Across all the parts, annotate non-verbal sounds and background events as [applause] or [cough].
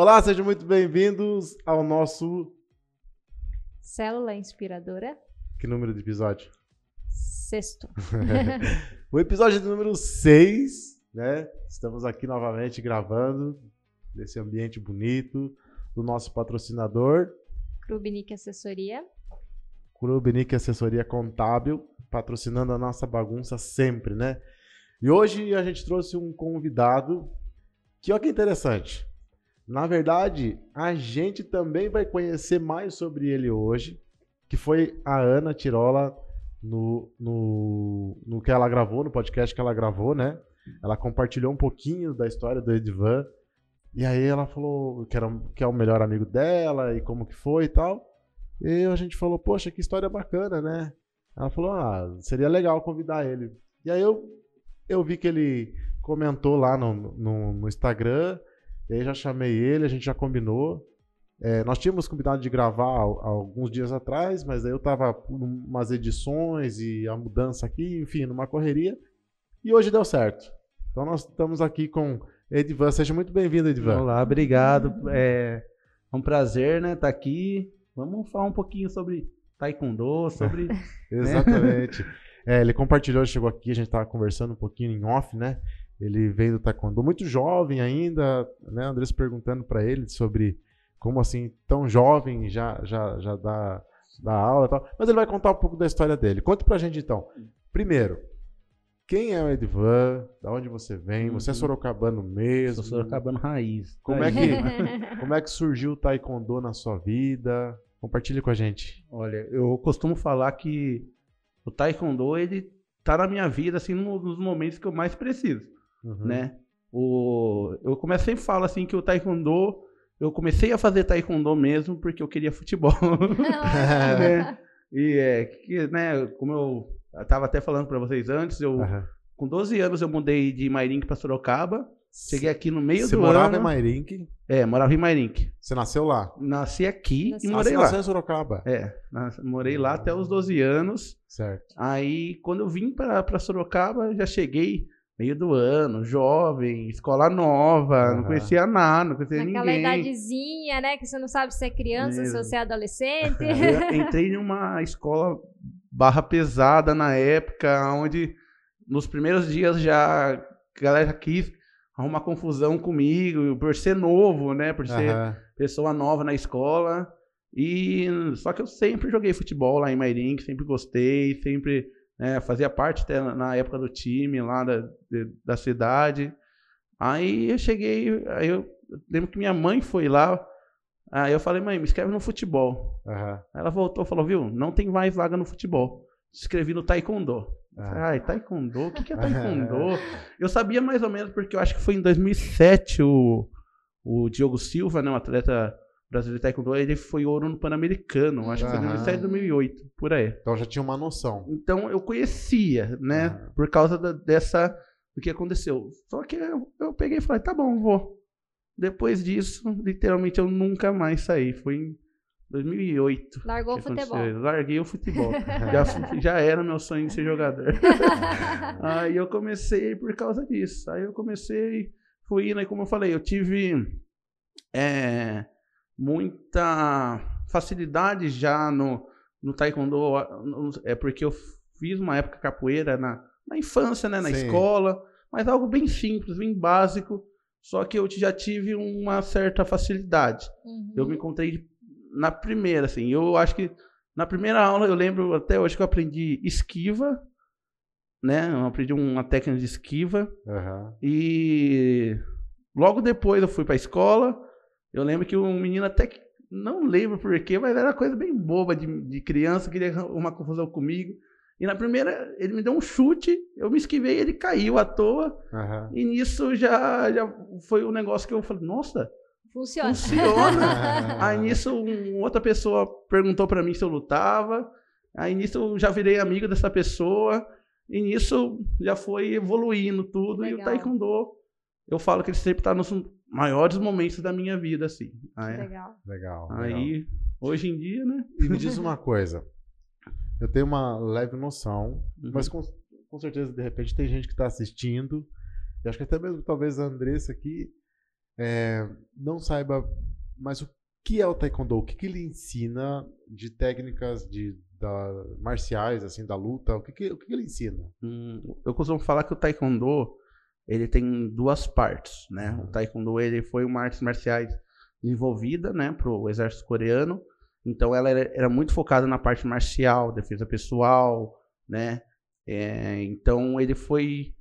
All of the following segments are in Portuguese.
Olá, sejam muito bem-vindos ao nosso. Célula Inspiradora. Que número de episódio? Sexto. [laughs] o episódio número 6, né? Estamos aqui novamente gravando nesse ambiente bonito do nosso patrocinador. Clube Assessoria. Clube Assessoria Contábil, patrocinando a nossa bagunça sempre, né? E hoje a gente trouxe um convidado que olha que interessante. Na verdade, a gente também vai conhecer mais sobre ele hoje, que foi a Ana Tirola no, no, no que ela gravou, no podcast que ela gravou, né? Ela compartilhou um pouquinho da história do Edvan. E aí ela falou que, era, que é o melhor amigo dela e como que foi e tal. E a gente falou, poxa, que história bacana, né? Ela falou, ah, seria legal convidar ele. E aí eu, eu vi que ele comentou lá no, no, no Instagram, e aí já chamei ele, a gente já combinou. É, nós tínhamos combinado de gravar alguns dias atrás, mas aí eu tava umas edições e a mudança aqui, enfim, numa correria. E hoje deu certo. Então nós estamos aqui com Edvan. Seja muito bem-vindo, Edvan. Olá, obrigado. É um prazer, né, estar tá aqui. Vamos falar um pouquinho sobre Taekwondo, sobre. [laughs] Né? Exatamente. Né? É, ele compartilhou, chegou aqui, a gente estava conversando um pouquinho em off, né? Ele veio do Taekwondo muito jovem ainda, né? Andrés perguntando para ele sobre como assim, tão jovem, já, já, já dá, dá aula e tal. Mas ele vai contar um pouco da história dele. Conta pra gente então. Primeiro, quem é o Edvan? Da onde você vem? Você é uhum. sorocabano mesmo? Sou sorocabano raiz. Como é, que, [laughs] como é que surgiu o Taekwondo na sua vida? Compartilhe com a gente. Olha, eu costumo falar que o Taekwondo, ele tá na minha vida, assim, nos momentos que eu mais preciso, uhum. né? O, eu comecei sempre falo, assim, que o Taekwondo, eu comecei a fazer Taekwondo mesmo porque eu queria futebol, [laughs] [laughs] né? [laughs] E é, que, né, como eu, eu tava até falando para vocês antes, eu, uhum. com 12 anos eu mudei de Mairink para Sorocaba, Cheguei aqui no meio Você do ano. Você morava em Mairink? É, morava em Mairink. Você nasceu lá? Nasci aqui Nasci. e morei ah, lá. nasceu em Sorocaba? É, morei lá até os 12 anos. Certo. Aí, quando eu vim para Sorocaba, já cheguei meio do ano, jovem, escola nova, uhum. não conhecia nada, não conhecia Naquela ninguém. Naquela idadezinha, né, que você não sabe se é criança, Mesmo. se você é adolescente. eu [laughs] entrei numa escola barra pesada na época, onde nos primeiros dias já a galera quis arruma confusão comigo, por ser novo, né? Por ser uhum. pessoa nova na escola. E só que eu sempre joguei futebol lá em Mairink, sempre gostei, sempre né, fazia parte até na época do time lá da, da cidade. Aí eu cheguei, aí eu lembro que minha mãe foi lá. Aí eu falei, mãe, me inscreve no futebol. Uhum. Ela voltou e falou, viu, não tem mais vaga no futebol. Se inscrevi no Taekwondo. Ah. Ai, Taekwondo? O que, que é [laughs] Taekwondo? eu sabia mais ou menos porque eu acho que foi em 2007 o, o Diogo Silva, né, um atleta brasileiro de Taekwondo, ele foi ouro no Pan-Americano. Acho que foi em 2007, 2008, por aí. Então já tinha uma noção. Então eu conhecia, né, por causa da, dessa, do que aconteceu. Só que eu, eu peguei e falei, tá bom, vou. Depois disso, literalmente eu nunca mais saí. Foi em 2008. Largou o futebol. Larguei o futebol. [laughs] já, já era meu sonho de ser jogador. [laughs] aí eu comecei por causa disso. Aí eu comecei, fui indo, e como eu falei, eu tive é, muita facilidade já no, no taekwondo. É porque eu fiz uma época capoeira na, na infância, né, na Sim. escola, mas algo bem simples, bem básico. Só que eu já tive uma certa facilidade. Uhum. Eu me encontrei na primeira, assim. Eu acho que na primeira aula eu lembro até hoje que eu aprendi esquiva, né? Eu aprendi uma técnica de esquiva. Uhum. E logo depois eu fui pra escola. Eu lembro que um menino até que. Não lembro porquê, mas era coisa bem boba de, de criança, queria uma confusão comigo. E na primeira, ele me deu um chute, eu me esquivei, ele caiu à toa. Uhum. E nisso já, já foi um negócio que eu falei, nossa, Funciona. Funciona. [laughs] aí nisso, um, outra pessoa perguntou para mim se eu lutava. Aí nisso eu já virei amigo dessa pessoa. E nisso já foi evoluindo tudo. Legal. E o Taekwondo, eu falo que ele sempre tá nos maiores momentos da minha vida, assim. Aí, legal. Legal. Aí, legal. hoje em dia, né? E me diz uma coisa. Eu tenho uma leve noção, uhum. mas com, com certeza, de repente, tem gente que está assistindo. E acho que até mesmo talvez a Andressa aqui é, não saiba, mas o que é o taekwondo? O que, que ele ensina de técnicas de da, marciais, assim, da luta? O que, que, o que, que ele ensina? Hum, eu costumo falar que o taekwondo ele tem duas partes, né? O taekwondo ele foi uma arte marciais desenvolvida, né, para o exército coreano. Então ela era, era, muito focada na parte marcial, defesa pessoal, né? É, então ele foi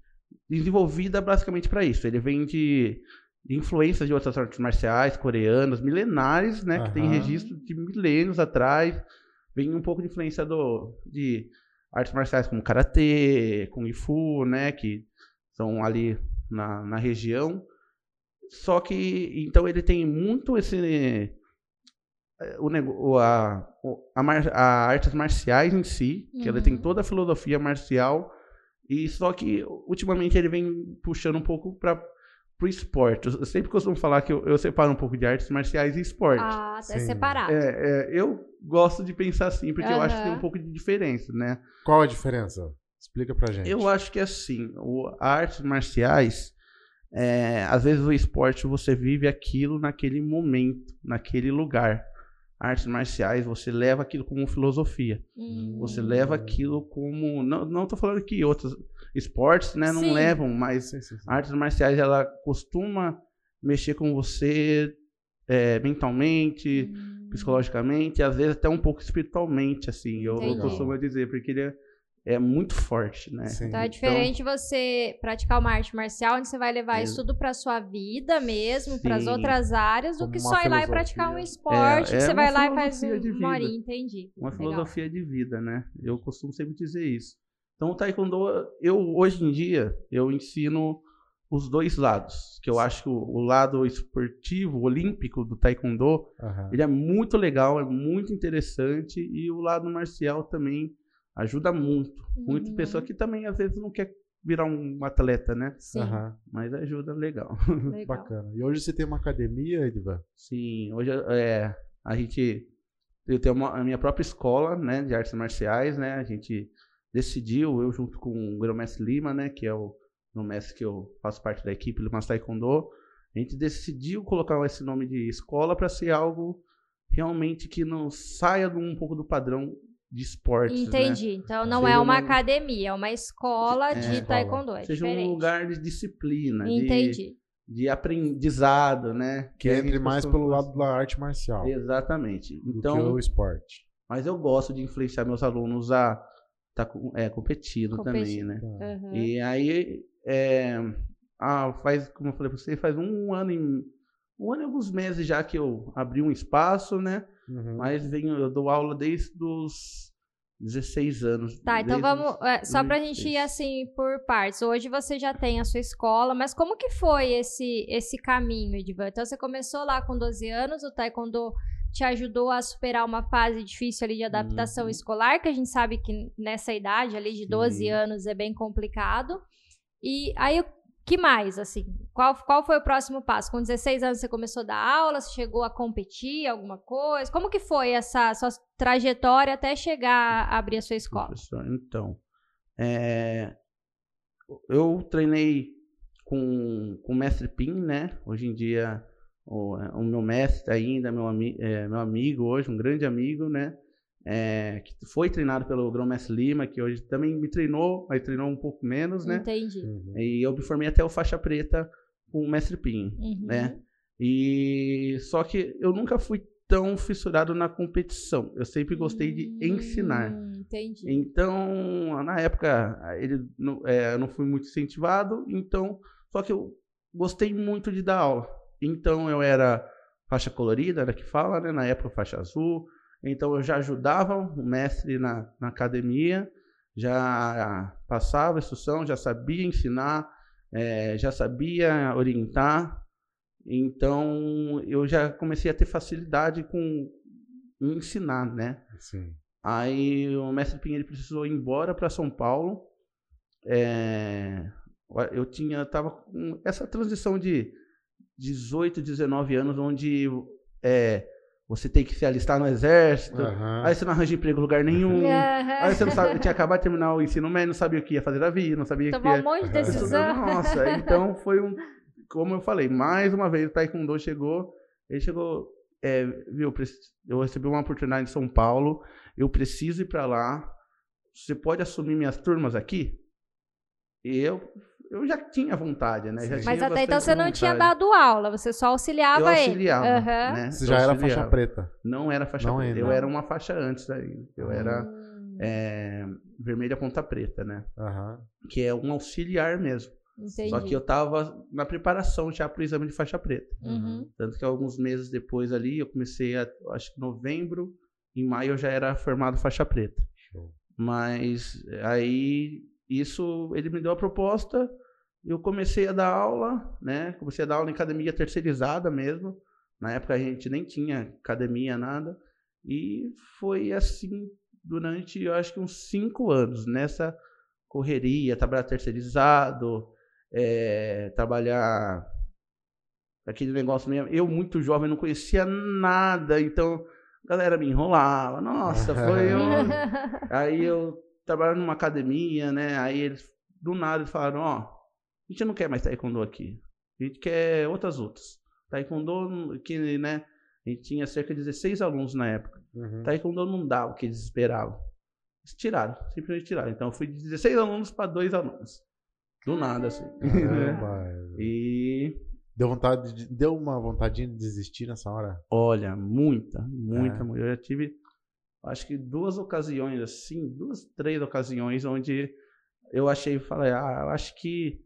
desenvolvida basicamente para isso. Ele vem de, de influências de outras artes marciais coreanas, milenares, né? Uhum. Que tem registro de milênios atrás. Vem um pouco de influência do, de artes marciais como karatê, kung fu, né? Que são ali na, na região. Só que então ele tem muito esse o, a, a, a artes marciais em si, que uhum. ela tem uhum. toda a filosofia marcial, e só que ultimamente ele vem puxando um pouco para o esporte. Eu sempre costumo falar que eu, eu, separo um pouco de artes marciais e esporte. Ah, é separado. É, é, eu gosto de pensar assim, porque uhum. eu acho que tem um pouco de diferença, né? Qual a diferença? Explica pra gente. Eu acho que é assim, o, artes marciais, é, às vezes o esporte você vive aquilo naquele momento, naquele lugar artes marciais, você leva aquilo como filosofia. Hum. Você leva aquilo como. Não, não tô falando que outros esportes né, não sim. levam, mas sim, sim, artes marciais ela costuma mexer com você é, mentalmente, hum. psicologicamente, e às vezes até um pouco espiritualmente, assim, eu, eu costumo dizer, porque ele é é muito forte, né? Sim. Então é diferente então, você praticar uma arte marcial, onde você vai levar é, isso tudo para sua vida mesmo, para as outras áreas, do que só ir lá e praticar um esporte, é, é que você vai lá e faz uma horinha, entendi. Uma Legal. filosofia de vida, né? Eu costumo sempre dizer isso. Então o taekwondo, eu hoje em dia, eu ensino os dois lados, que eu acho que o, o lado esportivo, olímpico do taekwondo, uhum. ele é muito legal, é muito interessante, e o lado marcial também ajuda muito. Uhum. Muita pessoa que também às vezes não quer virar um atleta, né? Sim. Uhum. Mas ajuda legal. legal. Bacana. E hoje você tem uma academia, Edvan? Sim, hoje é, a gente eu tenho uma, a minha própria escola, né, de artes marciais, né? A gente decidiu, eu junto com o Grão-Mestre Lima, né, que é o no mestre que eu faço parte da equipe do Taekwondo, a gente decidiu colocar esse nome de escola para ser algo realmente que não saia um pouco do padrão de esportes. Né? Entendi. Né? Então não Seja é uma, uma, academia, é uma escola é, de taekwondo. É Seja diferente. um lugar de disciplina. Entendi. De, de aprendizado, né? Que, que entre mais pelo lado da arte marcial. Exatamente. Então, do que o esporte. Mas eu gosto de influenciar meus alunos a estar tá, é, competindo, também, né? Uhum. E aí, é, ah, faz, como eu falei pra você, faz um ano e um ano e alguns meses já que eu abri um espaço, né? Uhum. Mas venho, eu dou aula desde os 16 anos. Tá, então vamos. É, só pra gente ir assim por partes. Hoje você já tem a sua escola, mas como que foi esse, esse caminho, Edvan? Então você começou lá com 12 anos, o Taekwondo te ajudou a superar uma fase difícil ali de adaptação uhum. escolar, que a gente sabe que nessa idade ali de 12 Sim. anos é bem complicado. E aí que mais, assim? Qual, qual foi o próximo passo? Com 16 anos você começou a dar aula, você chegou a competir, alguma coisa? Como que foi essa sua trajetória até chegar a abrir a sua escola? Professor, então, é, eu treinei com, com o mestre Pim, né? Hoje em dia, o, o meu mestre ainda, meu, ami, é, meu amigo hoje, um grande amigo, né? É, que foi treinado pelo Grão Mestre Lima, que hoje também me treinou, mas treinou um pouco menos, né? Entendi. Uhum. E eu me formei até o faixa preta com o Mestre Pim, uhum. né? E só que eu nunca fui tão fissurado na competição. Eu sempre gostei de hum, ensinar. Entendi. Então, na época, ele não, é, eu não fui muito incentivado, então, só que eu gostei muito de dar aula. Então, eu era faixa colorida, era que fala, né? Na época, faixa azul. Então eu já ajudava o mestre na, na academia, já passava instrução, já sabia ensinar, é, já sabia orientar. Então eu já comecei a ter facilidade com ensinar, né? Sim. Aí o mestre Pinheiro precisou ir embora para São Paulo. É, eu tinha, tava com essa transição de 18, 19 anos, onde é, você tem que se alistar no exército, uhum. aí você não arranja emprego em lugar nenhum, [laughs] uhum. aí você não sabe, eu tinha acabado de terminar o ensino médio, não sabia o que ia fazer da vida, não sabia o que ia... um monte de decisão. Nossa, [laughs] então foi um... como eu falei, mais uma vez o Taekwondo chegou, ele chegou, é, viu, eu recebi uma oportunidade em São Paulo, eu preciso ir para lá, você pode assumir minhas turmas aqui? E eu, eu já tinha vontade, né? Já Mas até então você vontade. não tinha dado aula, você só auxiliava eu ele. auxiliava, Uhum. né? Você Eu já era auxiliava. faixa preta. Não era faixa Não preta, ainda. eu era uma faixa antes daí. Eu era Hum, é, vermelha ponta preta, né? Aham. Que é um auxiliar mesmo. entendi. Só que eu tava na preparação já pro exame de faixa preta. Uhum. Tanto que alguns meses depois ali, eu comecei, a, acho que novembro, em maio eu já era formado faixa preta. Show. Mas aí, isso, ele me deu a proposta, eu comecei a dar aula, né? Comecei a dar aula em academia terceirizada mesmo. Na época a gente nem tinha academia, nada. E foi assim durante, eu acho que uns cinco anos, nessa correria, trabalhar terceirizado, é, trabalhar aquele negócio mesmo. Eu, muito jovem, não conhecia nada, então a galera me enrolava. Nossa, foi [laughs] um... [laughs] Aí eu trabalhava numa academia, né? Aí eles, do nada, eles falaram: Ó, a gente não quer mais taekwondo aqui, a gente quer outras lutas. Taekwondo, que, né? A gente tinha cerca de 16 alunos na época. Uhum. Taekwondo não dava o que eles esperavam. Eles tiraram, simplesmente tiraram. Então eu fui de 16 alunos para dois alunos. Do nada, assim. Caramba. [laughs] E Deu vontade de, deu uma vontade de desistir nessa hora? olha, muita, muita, É. muita. Eu já tive, acho que duas ocasiões, assim, duas, três ocasiões onde eu achei, falei, ah, eu acho que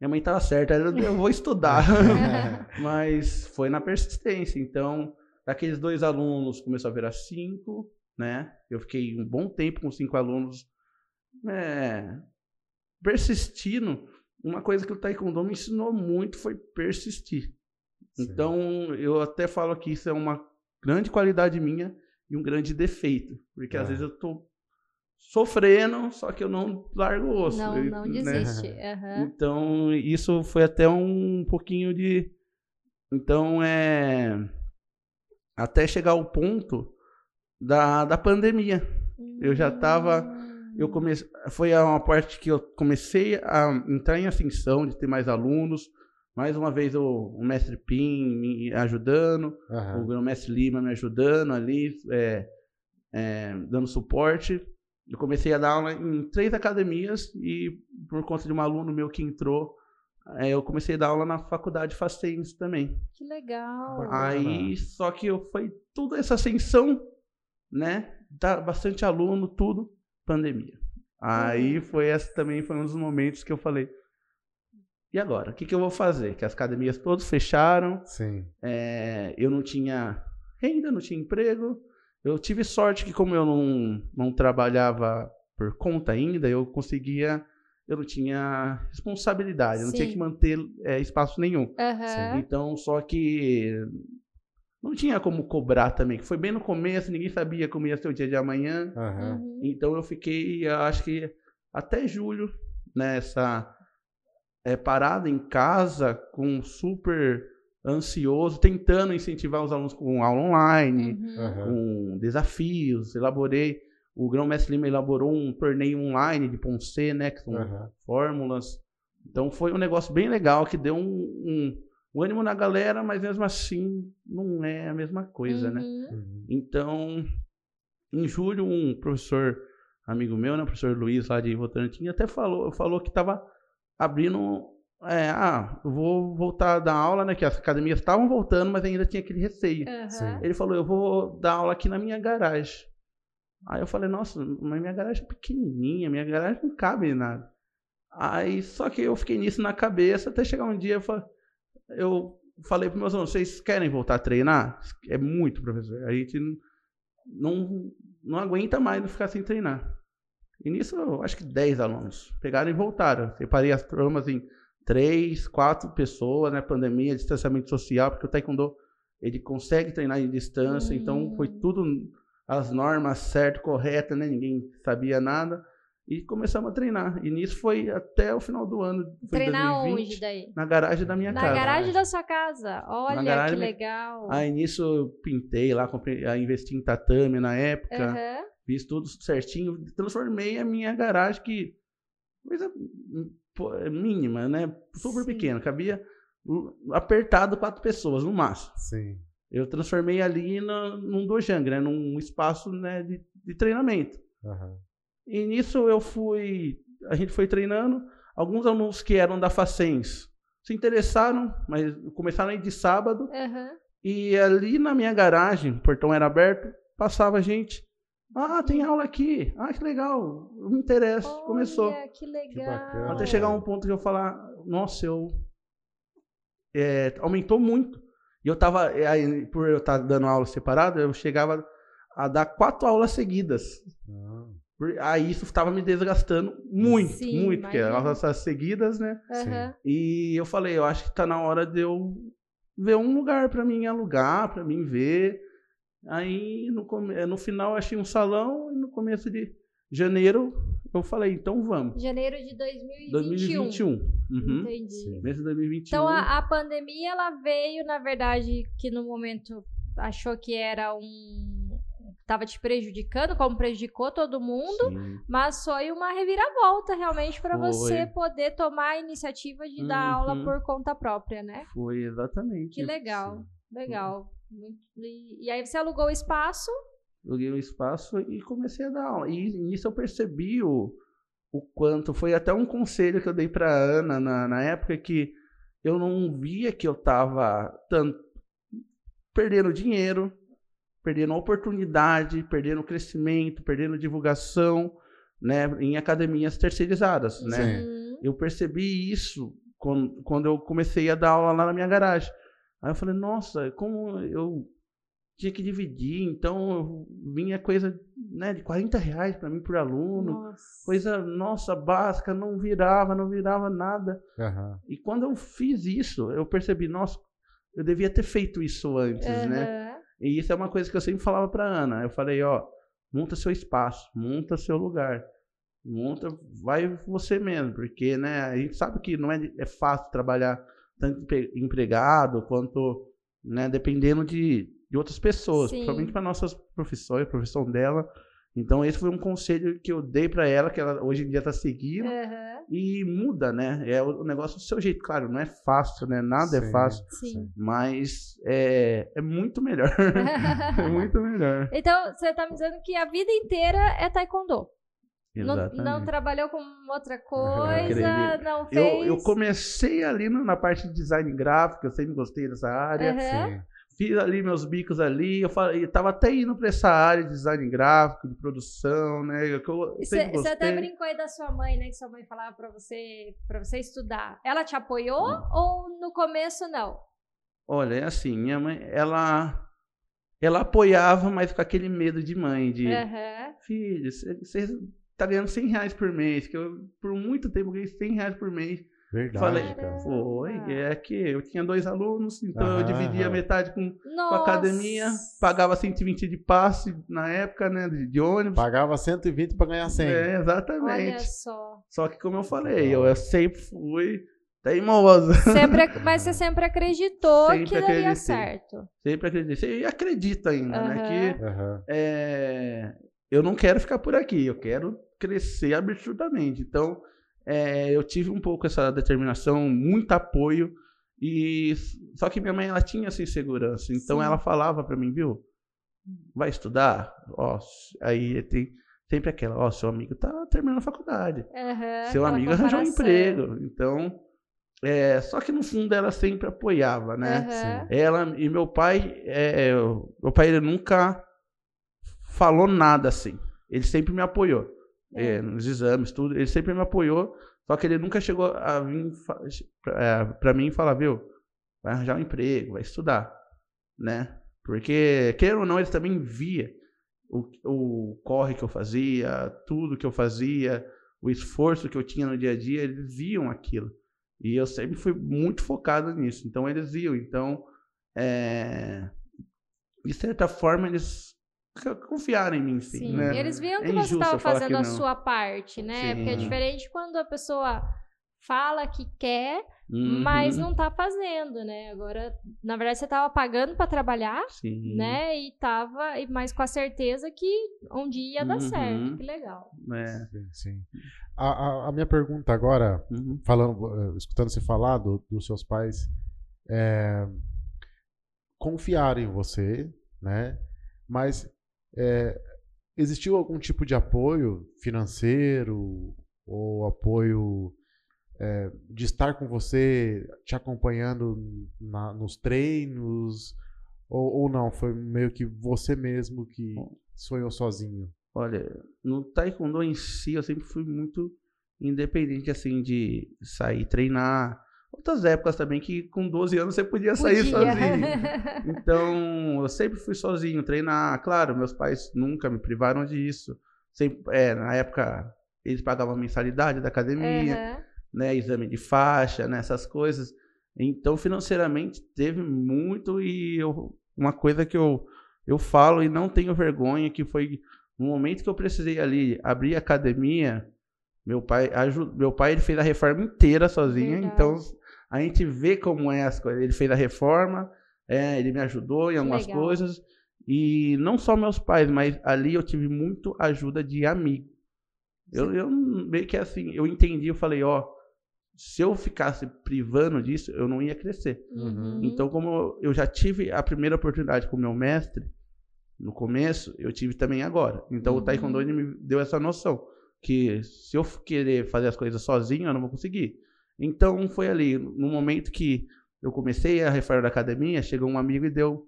minha mãe estava certa, eu, eu vou estudar. [laughs] [laughs] Mas foi na persistência. Então, daqueles dois alunos, começou a virar cinco, né? Eu fiquei um bom tempo com cinco alunos, é, persistindo. Uma coisa que o Taekwondo me ensinou muito foi persistir. Sim. Então, eu até falo que isso é uma grande qualidade minha e um grande defeito. Porque às Ah. vezes eu tô sofrendo, só que eu não largo o osso. Não, não né? desiste. [laughs] Aham. Então, isso foi até um pouquinho de. Então, é. Até chegar ao ponto da, da pandemia. Eu já tava- Hum. Eu comecei. Foi uma parte que eu comecei a entrar em ascensão, de ter mais alunos. Mais uma vez o, o mestre Pim me ajudando, Aham. o mestre Lima me ajudando ali, é, é, dando suporte. Eu comecei a dar aula em três academias e por conta de um aluno meu que entrou, é, eu comecei a dar aula na faculdade Facens também. Que legal. Aí, só que eu foi tudo essa ascensão, né? Dá bastante aluno, tudo, pandemia. Aí foi essa também foi um dos momentos que eu falei, e agora? O que, que eu vou fazer? Que as academias todas fecharam, Sim. é, eu não tinha renda, não tinha emprego. Eu tive sorte que como eu não, não trabalhava por conta ainda, eu conseguia, eu não tinha responsabilidade, eu não tinha que manter é, espaço nenhum. Aham. Então, só que não tinha como cobrar também, que foi bem no começo, ninguém sabia como ia ser o dia de amanhã. Aham. Uhum. Então eu fiquei, acho que até julho, nessa é, parada em casa, com super ansioso, tentando incentivar os alunos com aula online, Uhum. Com desafios. Elaborei, o Grão Mestre Lima elaborou um torneio online de Ponce, né, que são Aham. fórmulas. Então foi um negócio bem legal que deu um, um- um ânimo na galera, mas mesmo assim não é a mesma coisa, né? Uhum. Uhum. Então, em julho, um professor amigo meu, né, o professor Luiz lá de Votorantim, até falou, falou que estava abrindo, é, ah, eu vou voltar a dar aula, né, que as academias estavam voltando, mas ainda tinha aquele receio. Sim. Ele falou, eu vou dar aula aqui na minha garagem. Aí eu falei, nossa, mas minha garagem é pequenininha, minha garagem não cabe em nada. Aí, só que eu fiquei nisso na cabeça, até chegar um dia, eu fa- eu falei para meus alunos, vocês querem voltar a treinar? É muito, professor. A gente não, não aguenta mais não ficar sem treinar. E nisso, acho que 10 alunos pegaram e voltaram. Separei as turmas em três, quatro pessoas, né? Pandemia, distanciamento social, porque o taekwondo ele consegue treinar em distância, então foi Hum. tudo as normas certo, correta, né? Ninguém sabia nada. E começamos a treinar. E nisso foi até o final do ano. Treinar 2020, onde daí? Na garagem da minha Na casa. garagem da sua casa. Olha que legal. Aí nisso eu pintei lá, comprei, investi em tatame na época, Aham. Fiz tudo certinho, transformei a minha garagem que coisa pô, mínima, né? Super Sim. pequena, cabia apertado quatro pessoas, no máximo. Sim. Eu transformei ali no, num dojang, né? Num espaço né, de, de treinamento. Aham. E nisso eu fui, a gente foi treinando. Alguns alunos que eram da Facens se interessaram, mas começaram a ir de sábado. Aham. E ali na minha garagem, o portão era aberto, passava gente. Ah, tem aula aqui. Ah, que legal. Eu me interesso. Começou. Olha, que legal. Até chegar um ponto que eu falar, nossa, eu. é, aumentou muito. E eu tava, aí, por eu estar dando aula separada, eu chegava a dar quatro aulas seguidas. Ah, Aí isso estava me desgastando muito, Sim, muito, porque aulas seguidas, né? Aham. E eu falei, eu acho que tá na hora de eu ver um lugar para mim alugar, para mim ver. Aí no, come- no final achei um salão e no começo de janeiro eu falei, então vamos. Janeiro de 2021. 2021. Uhum. Entendi. Sim. Mês de 2021. Então a, a pandemia ela veio, na verdade, que no momento achou que era um tava te prejudicando, como prejudicou todo mundo, Sim. mas foi uma reviravolta realmente para Foi. você poder tomar a iniciativa de dar aula Uhum. por conta própria, né? Foi exatamente. Que legal, legal. Muito- E, e aí você alugou o espaço? Aluguei um espaço e comecei a dar aula. E nisso eu percebi o, o quanto. Foi até um conselho que eu dei para Ana na, na época que eu não via que eu tava tanto perdendo dinheiro, perdendo oportunidade, perdendo crescimento, perdendo divulgação, né, em academias terceirizadas, né? Sim. Hum, Eu percebi isso quando, quando eu comecei a dar aula lá na minha garagem. Aí eu falei, nossa, como eu tinha que dividir, então vinha coisa né, de 40 reais para mim por aluno, Nossa. coisa, nossa, básica, não virava, não virava nada. aham. E quando eu fiz isso, eu percebi, nossa, eu devia ter feito isso antes, né? Aham. E isso é uma coisa que eu sempre falava pra Ana. Eu falei, ó, monta seu espaço, monta seu lugar. Monta, vai você mesmo, porque, né, a gente sabe que não é, é fácil trabalhar tanto empre- empregado quanto, né, dependendo de, de outras pessoas, Sim. principalmente para nossas profissões, a profissão dela. Então esse foi um conselho que eu dei pra ela, que ela hoje em dia tá seguindo Aham. e muda, né? É o negócio do seu jeito, claro, não é fácil, né? Nada é Sim, fácil, Sim. mas é, é muito melhor. [laughs] [laughs] é muito melhor. Então, você tá me dizendo que a vida inteira é taekwondo. Não, não trabalhou com outra [laughs] coisa, não eu, fez. eu comecei ali na parte de design gráfico, eu sempre gostei dessa área. Sim. Fiz ali meus bicos ali, eu falei, eu tava até indo pra essa área de design gráfico, de produção, né? Eu Você até brincou aí da sua mãe, né? Que sua mãe falava pra você, pra você estudar. Ela te apoiou Hum. ou no começo não? Olha, é assim, minha mãe, ela ela apoiava, mas com aquele medo de mãe, de Aham. filho, você tá ganhando 100 reais por mês, que eu por muito tempo ganhei 100 reais por mês. Verdade, Falei, cara. Foi, é que eu tinha dois alunos, então eu Aham, dividia aham. metade com, com a academia, pagava 120 de passe na época, né, de, de ônibus. Pagava 120 pra ganhar 100. É, Olha exatamente. só. Só que como eu falei, eu, eu sempre fui teimosa. Sempre, [laughs] mas você sempre acreditou Sempre que daria certo. Sempre acreditei. E acredito ainda, né? Aham. Que Aham. é, eu não quero ficar por aqui, eu quero crescer absurdamente. Então, é, eu tive um pouco essa determinação, muito apoio. E só que minha mãe ela tinha essa insegurança, então Sim. ela falava pra mim, viu? Vai estudar? Ó, aí tem sempre aquela, ó, seu amigo tá terminando a faculdade. Aham, seu amigo arranjou um emprego. Então, é, só que no fundo ela sempre apoiava, né? Aham. Ela e meu pai, é, meu pai ele nunca falou nada assim. Ele sempre me apoiou. É. É, nos exames, tudo. Ele sempre me apoiou. Só que ele nunca chegou a vir é, pra mim e falar, viu, vai arranjar um emprego, vai estudar, né? Porque, querendo ou não, ele também via o, o corre que eu fazia, tudo que eu fazia, o esforço que eu tinha no dia a dia, eles viam aquilo. E eu sempre fui muito focado nisso. Então, eles viam. Então, é, de certa forma, eles confiaram em mim, sim, Sim, né? eles viam É que você injusto estava fazendo a sua parte, né? Porque é Sim. diferente quando a pessoa fala que quer, Uhum. mas não tá fazendo, né? Agora, na verdade, você tava pagando para trabalhar, Sim. né? E tava, e- mas com a certeza que um dia ia dar Uhum. certo. Que legal. É. Sim, sim. A, a- a minha pergunta agora, Uhum. falando, eh, escutando você falar do- dos seus pais é, confiaram em você, né? Mas é, existiu algum tipo de apoio financeiro ou apoio é, de estar com você, te acompanhando na, nos treinos? Ou, ou não? Foi meio que você mesmo que sonhou sozinho? Olha, no taekwondo em si, eu sempre fui muito independente, assim, de sair treinar. Outras épocas também que com 12 anos você podia sair Podia. sozinho. [laughs] Então, eu sempre fui sozinho treinar. Claro, meus pais nunca me privaram disso. Sempre, é, na época, eles pagavam a mensalidade da academia, Aham. né? Exame de faixa, né? Essas coisas. Então, financeiramente, teve muito e eu, uma coisa que eu, eu falo e não tenho vergonha, que foi no momento que eu precisei ali abrir a academia, meu pai, meu pai ele fez a reforma inteira sozinho, Verdade. então a gente vê como é as coisas. Ele fez a reforma, é, ele me ajudou em algumas Legal. coisas. E não só meus pais, mas ali eu tive muito ajuda de amigo. Eu, eu meio que assim, eu entendi, eu falei, ó, se eu ficasse privando disso, eu não ia crescer. Uhum. Então, como eu- já tive a primeira oportunidade com o meu mestre, no começo, eu tive também agora. Então, Uhum. o Taekwondo me deu essa noção, que se eu querer fazer as coisas sozinho, eu não vou conseguir. Então, foi ali, no momento que eu comecei a reforma da academia, chegou um amigo e deu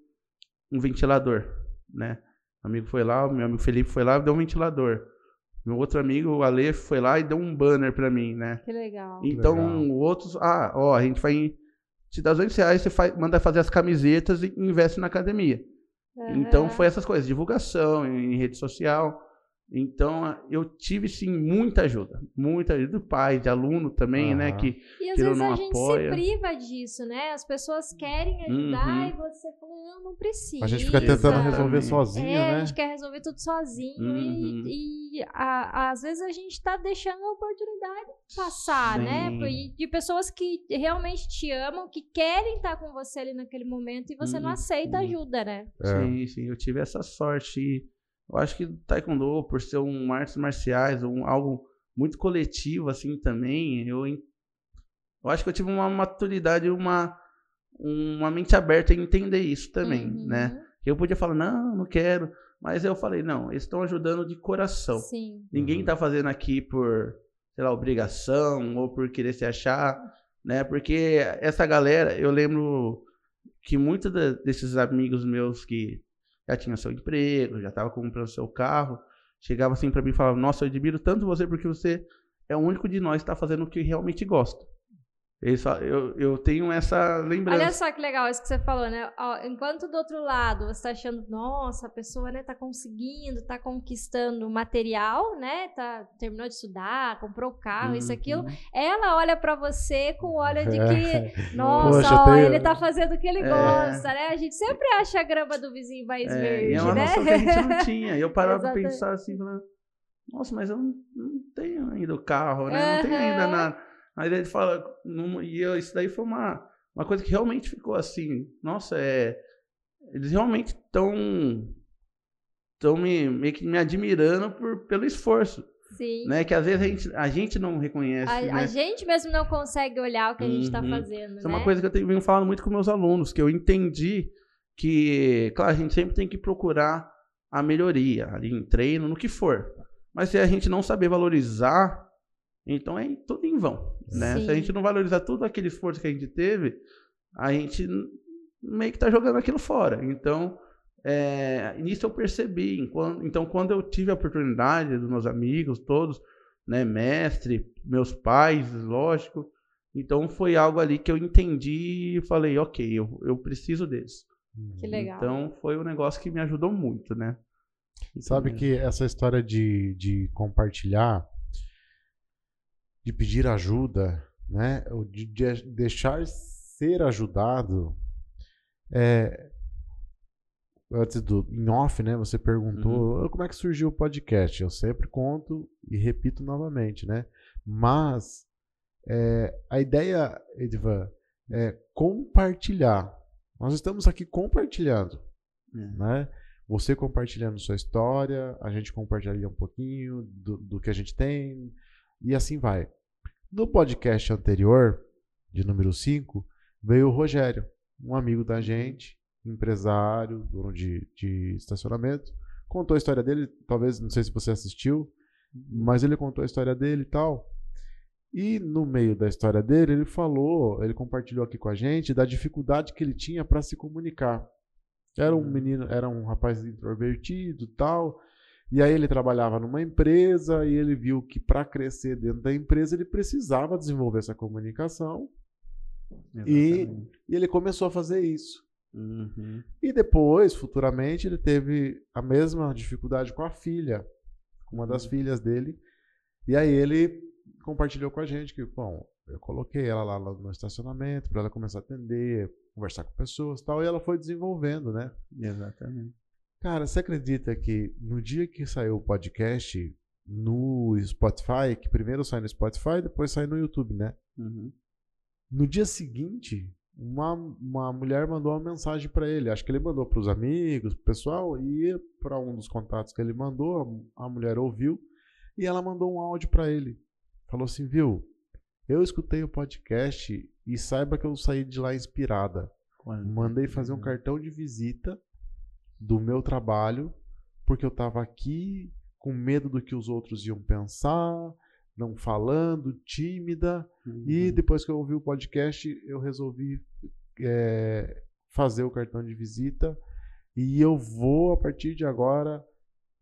um ventilador, né? O amigo foi lá, meu amigo Felipe foi lá e deu um ventilador. Meu outro amigo, o Ale, foi lá e deu um banner pra mim, né? Que legal. Então, Legal. outros, ah, ó, a gente vai te dar 200 reais, você faz, manda fazer as camisetas e investe na academia. Então, Aham. foi essas coisas, divulgação em rede social. Então, eu tive, sim, muita ajuda. Muita ajuda do pai, de aluno também, né? Aham. Que, E às que vezes não a gente apoia. se priva disso, né? As pessoas querem ajudar Uhum. e você fala, não, não precisa. A gente fica tentando Exatamente. resolver sozinho, É, a né? gente quer resolver tudo sozinho Uhum. e, e a- às vezes a gente tá deixando a oportunidade passar, né? Sim. E de pessoas que realmente te amam, que querem estar com você ali naquele momento e você não Uhum. aceita Uhum. ajuda, né? É. Sim, sim, eu tive essa sorte. Eu acho que Taekwondo, por ser um artes marciais, um, algo muito coletivo, assim, também, eu, eu acho que eu tive uma maturidade, uma, uma mente aberta em entender isso também, Uhum. né? Eu podia falar, não, não quero, mas eu falei, não, eles estão ajudando de coração. Sim. Ninguém Uhum. tá fazendo aqui por, sei lá, obrigação ou por querer se achar, né? Porque essa galera, eu lembro que muitos desses amigos meus que já tinham seu emprego, já estavam comprando seu carro, chegavam assim pra mim e falavam: Nossa, eu admiro tanto você porque você é o único de nós que tá fazendo o que realmente gosta. Eu, eu tenho essa lembrança. Olha só que legal isso que você falou, né? Ó, enquanto do outro lado você tá achando, nossa, a pessoa, né, tá conseguindo, tá conquistando material, né? Tá, terminou de estudar, comprou o carro, isso, aquilo. Uhum. Ela olha pra você com o olho de que, [laughs] nossa, Poxa, ó, tem- ele tá fazendo o que ele É. gosta, né? A gente sempre acha a grama do vizinho mais É, verde, e é uma né? noção que a gente não [laughs] tinha. E eu parava pra Exatamente. pensar assim, falando, nossa, mas eu não, não tenho ainda o carro, né? Não tenho ainda nada. Aí ele fala, e eu, isso daí foi uma, uma coisa que realmente ficou assim, nossa, é. Eles realmente estão estão me, meio que me admirando por, pelo esforço, Sim. né? Que às vezes a gente, a gente não reconhece, A, né? a gente mesmo não consegue olhar o que a gente tá Uhum. fazendo, Isso é né? uma coisa que eu tenho, venho falando muito com meus alunos, que eu entendi que, claro, a gente sempre tem que procurar a melhoria ali em treino, no que for. Mas se a gente não saber valorizar, então é tudo em vão, né? Se a gente não valorizar todo aquele esforço que a gente teve, a gente meio que tá jogando aquilo fora. Então, é, nisso eu percebi. enquan- Então, quando eu tive a oportunidade dos meus amigos todos, né, mestre, meus pais, lógico, então foi algo ali que eu entendi e falei, ok, eu, eu preciso deles. Que legal. Então foi um negócio que me ajudou muito, né? Sabe que essa história de, de compartilhar, de pedir ajuda, né? ou De, de deixar ser ajudado, é, antes do em off, né? Você perguntou "Ah, como é que surgiu o podcast. Eu sempre conto e repito novamente, né? Mas é, a ideia, Edvan, é compartilhar. Nós estamos aqui compartilhando É. né? Você compartilhando sua história, a gente compartilharia um pouquinho do, do que a gente tem, e assim vai. No podcast anterior, de número 5, veio o Rogério, um amigo da gente, empresário, dono de, de estacionamento, contou a história dele, talvez, não sei se você assistiu, mas ele contou a história dele e tal. E no meio da história dele, ele falou, ele compartilhou aqui com a gente da dificuldade que ele tinha para se comunicar. Era um menino, era um rapaz introvertido, tal. E aí ele trabalhava numa empresa e ele viu que para crescer dentro da empresa ele precisava desenvolver essa comunicação. E, e, ele começou a fazer isso. Uhum. E depois, futuramente, ele teve a mesma dificuldade com a filha, com uma das uhum. filhas dele. E aí ele compartilhou com a gente que, bom, eu coloquei ela lá no estacionamento para ela começar a atender, conversar com pessoas tal, e ela foi desenvolvendo, né? Exatamente. Cara, você acredita que no dia que saiu o podcast no Spotify, que primeiro sai no Spotify, depois sai no YouTube, né? Uhum. No dia seguinte, uma, uma mulher mandou uma mensagem para ele. Acho que ele mandou para os amigos, pro pessoal, e para um dos contatos que ele mandou, a, a mulher ouviu e ela mandou um áudio para ele. Falou assim, viu? Eu escutei o podcast e saiba que eu saí de lá inspirada. Mandei fazer um cartão de visita do meu trabalho, porque eu estava aqui com medo do que os outros iam pensar, não falando, tímida. Uhum. E depois que eu ouvi o podcast, eu resolvi é, fazer o cartão de visita. E eu vou, a partir de agora,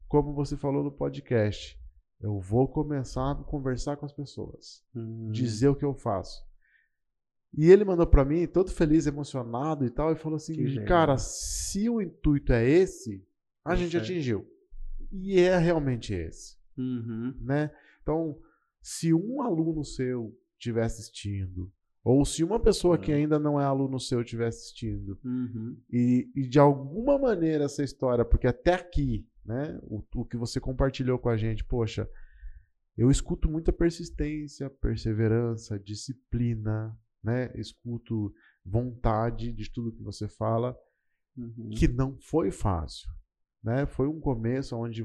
como você falou no podcast, eu vou começar a conversar com as pessoas, uhum. dizer o que eu faço. E ele mandou para mim, todo feliz, emocionado e tal, e falou assim: Cara, se o intuito é esse, a é gente atingiu. E é realmente esse. Uhum. Né? Então, se um aluno seu estiver assistindo, ou se uma pessoa que ainda não é aluno seu estiver assistindo, uhum. e, e, de alguma maneira essa história, porque até aqui, né, o, o que você compartilhou com a gente, poxa, eu escuto muita persistência, perseverança, disciplina, né? Escuto vontade de tudo que você fala, uhum. que não foi fácil. Né? Foi um começo onde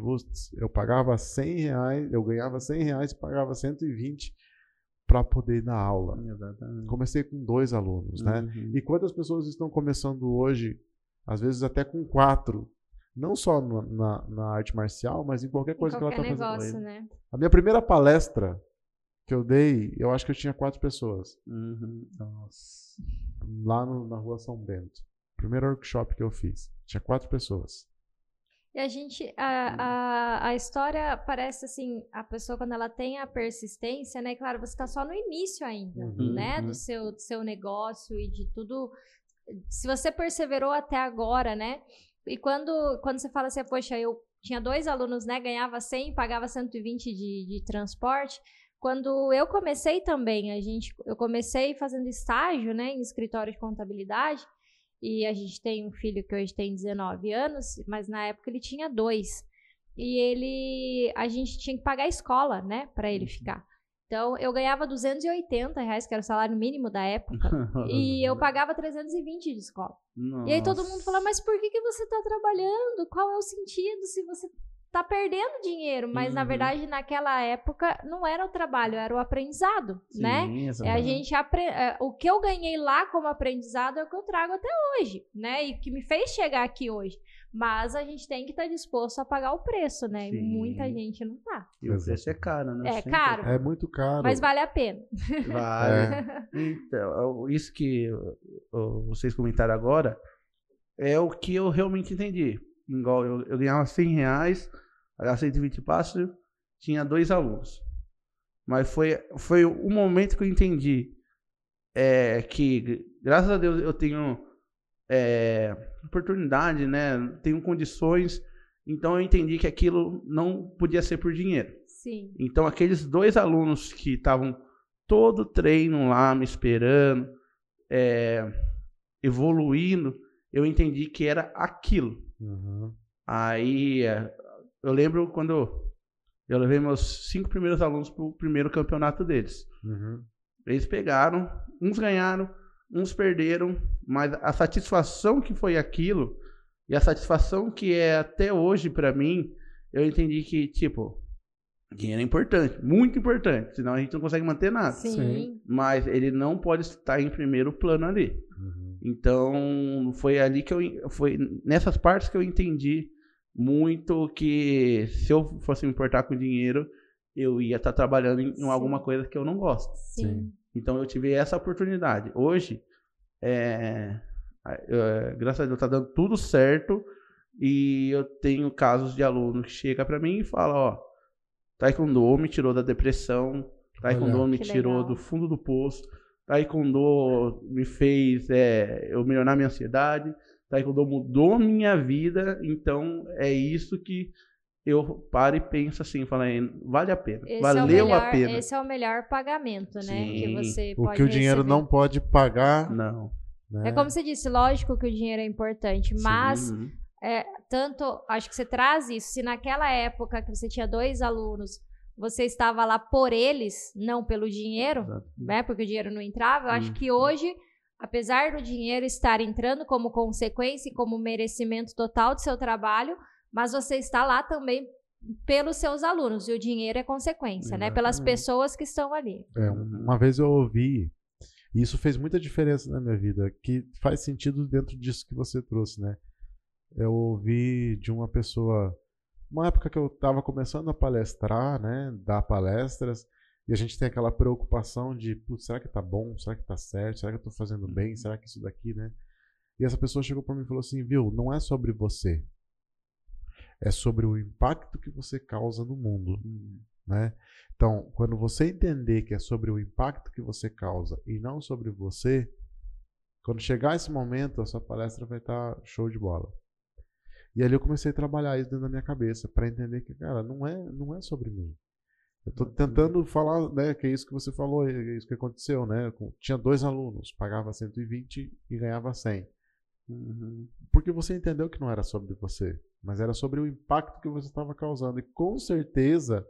eu pagava 100 reais, eu ganhava 100 reais e pagava 120 para poder ir na aula. Exatamente. Comecei com dois alunos, né? Uhum. E quantas pessoas estão começando hoje, às vezes até com quatro, não só na, na arte marcial, mas em qualquer coisa em qualquer que ela está fazendo. Né? A minha primeira palestra que eu dei, eu acho que eu tinha quatro pessoas. Uhum. Nossa. Lá no, na rua São Bento. Primeiro workshop que eu fiz. Tinha quatro pessoas. E a gente, a, a, a história parece assim, a pessoa quando ela tem a persistência, né? Claro, você está só no início ainda, uhum, né? Do seu, do seu negócio e de tudo. Se você perseverou até agora, né? E quando, quando você fala assim, poxa, eu tinha dois alunos, né? Ganhava 100, pagava 120 de, de transporte. Quando eu comecei também, a gente, eu comecei fazendo estágio, né, em escritório de contabilidade, e a gente tem um filho que hoje tem 19 anos, mas na época ele tinha dois. E ele, a gente tinha que pagar a escola, né, para ele uhum. ficar. Então, eu ganhava 280 reais, que era o salário mínimo da época, [laughs] e eu pagava 320 de escola. Nossa. E aí todo mundo falou, mas por que, que você está trabalhando? Qual é o sentido se você tá perdendo dinheiro, mas uhum. na verdade naquela época não era o trabalho, era o aprendizado, Sim, né? Exatamente. É a gente apre... É, o que eu ganhei lá como aprendizado é o que eu trago até hoje, né? E que me fez chegar aqui hoje. Mas a gente tem que estar tá disposto a pagar o preço, né? E muita gente não tá. E o preço é caro, né? É Sempre. caro. É muito caro. Mas vale a pena. Vale. É. Então, isso que vocês comentaram agora é o que eu realmente entendi. Igual eu, eu ganhava 100 reais, pagava 120 passos, tinha dois alunos. Mas foi, foi o momento que eu entendi é, que, graças a Deus, eu tenho é, oportunidade, né? Tenho condições. Então eu entendi que aquilo não podia ser por dinheiro. Sim. Então aqueles dois alunos que estavam todo treino lá me esperando, é, evoluindo, eu entendi que era aquilo. Uhum. Aí é, eu lembro quando eu levei meus cinco primeiros alunos para o primeiro campeonato deles. Uhum. Eles pegaram, uns ganharam, uns perderam, mas a satisfação que foi aquilo e a satisfação que é até hoje para mim, eu entendi que tipo Dinheiro é importante, muito importante, senão a gente não consegue manter nada. Sim. Mas ele não pode estar em primeiro plano ali. Uhum. Então, foi ali que eu. Foi nessas partes que eu entendi muito que se eu fosse me importar com dinheiro, eu ia estar trabalhando em, alguma coisa que eu não gosto. Sim. Então, eu tive essa oportunidade. Hoje, é, é, graças a Deus, tá dando tudo certo. E eu tenho casos de aluno que chega para mim e fala: Ó, Taekwondo me tirou da depressão, Taekwondo Olha. me tirou legal. do fundo do poço, Taekwondo me fez é, eu melhorar minha ansiedade, Taekwondo mudou minha vida, então é isso que eu paro e penso assim, falo, "É, vale a pena, Esse é valeu melhor, a pena. Esse é o melhor pagamento, né? Que Sim. você O que o dinheiro receber. não pode pagar. Não. Né? É como você disse, lógico que o dinheiro é importante, mas Uhum. tanto, acho que você traz isso, se naquela época que você tinha dois alunos, você estava lá por eles, não pelo dinheiro, Exato. né? Porque o dinheiro não entrava, eu acho Uhum. que hoje, apesar do dinheiro estar entrando como consequência e como merecimento total do seu trabalho, mas você está lá também pelos seus alunos, e o dinheiro é consequência, né? Pelas pessoas que estão ali. É, uma vez eu ouvi, e isso fez muita diferença na minha vida, que faz sentido dentro disso que você trouxe, né? Eu ouvi de uma pessoa, uma época que eu estava começando a palestrar, né? Dar palestras, e a gente tem aquela preocupação de, será que tá bom? Será que tá certo? Será que eu tô fazendo bem? Será que isso daqui, né? E essa pessoa chegou para mim e falou assim, viu, não é sobre você. É sobre o impacto que você causa no mundo Uhum. né? Então, quando você entender que é sobre o impacto que você causa e não sobre você, quando chegar esse momento, a sua palestra vai estar show de bola. E ali eu comecei a trabalhar isso dentro da minha cabeça para entender que, cara, não é, não é sobre mim. Eu tô tentando falar, né, que é isso que você falou, é isso que aconteceu, né? Tinha dois alunos, pagava 120 e ganhava 100. Uhum. Porque você entendeu que não era sobre você, mas era sobre o impacto que você estava causando. E com certeza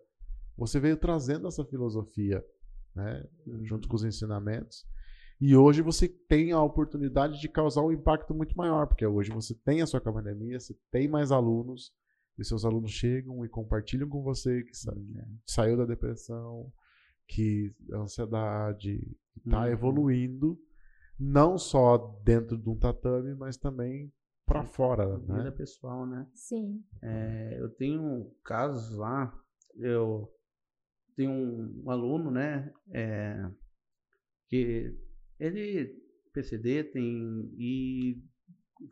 você veio trazendo essa filosofia, né, junto com os ensinamentos. E hoje você tem a oportunidade de causar um impacto muito maior, porque hoje você tem a sua academia, você tem mais alunos, e seus alunos chegam e compartilham com você que sa- saiu da depressão, que a ansiedade está Uhum. evoluindo, não só dentro de um tatame, mas também para fora, Vida né? pessoal, né? Sim. É, eu tenho casos lá, eu tenho um, um aluno, né, é, que ele, PCD, tem, e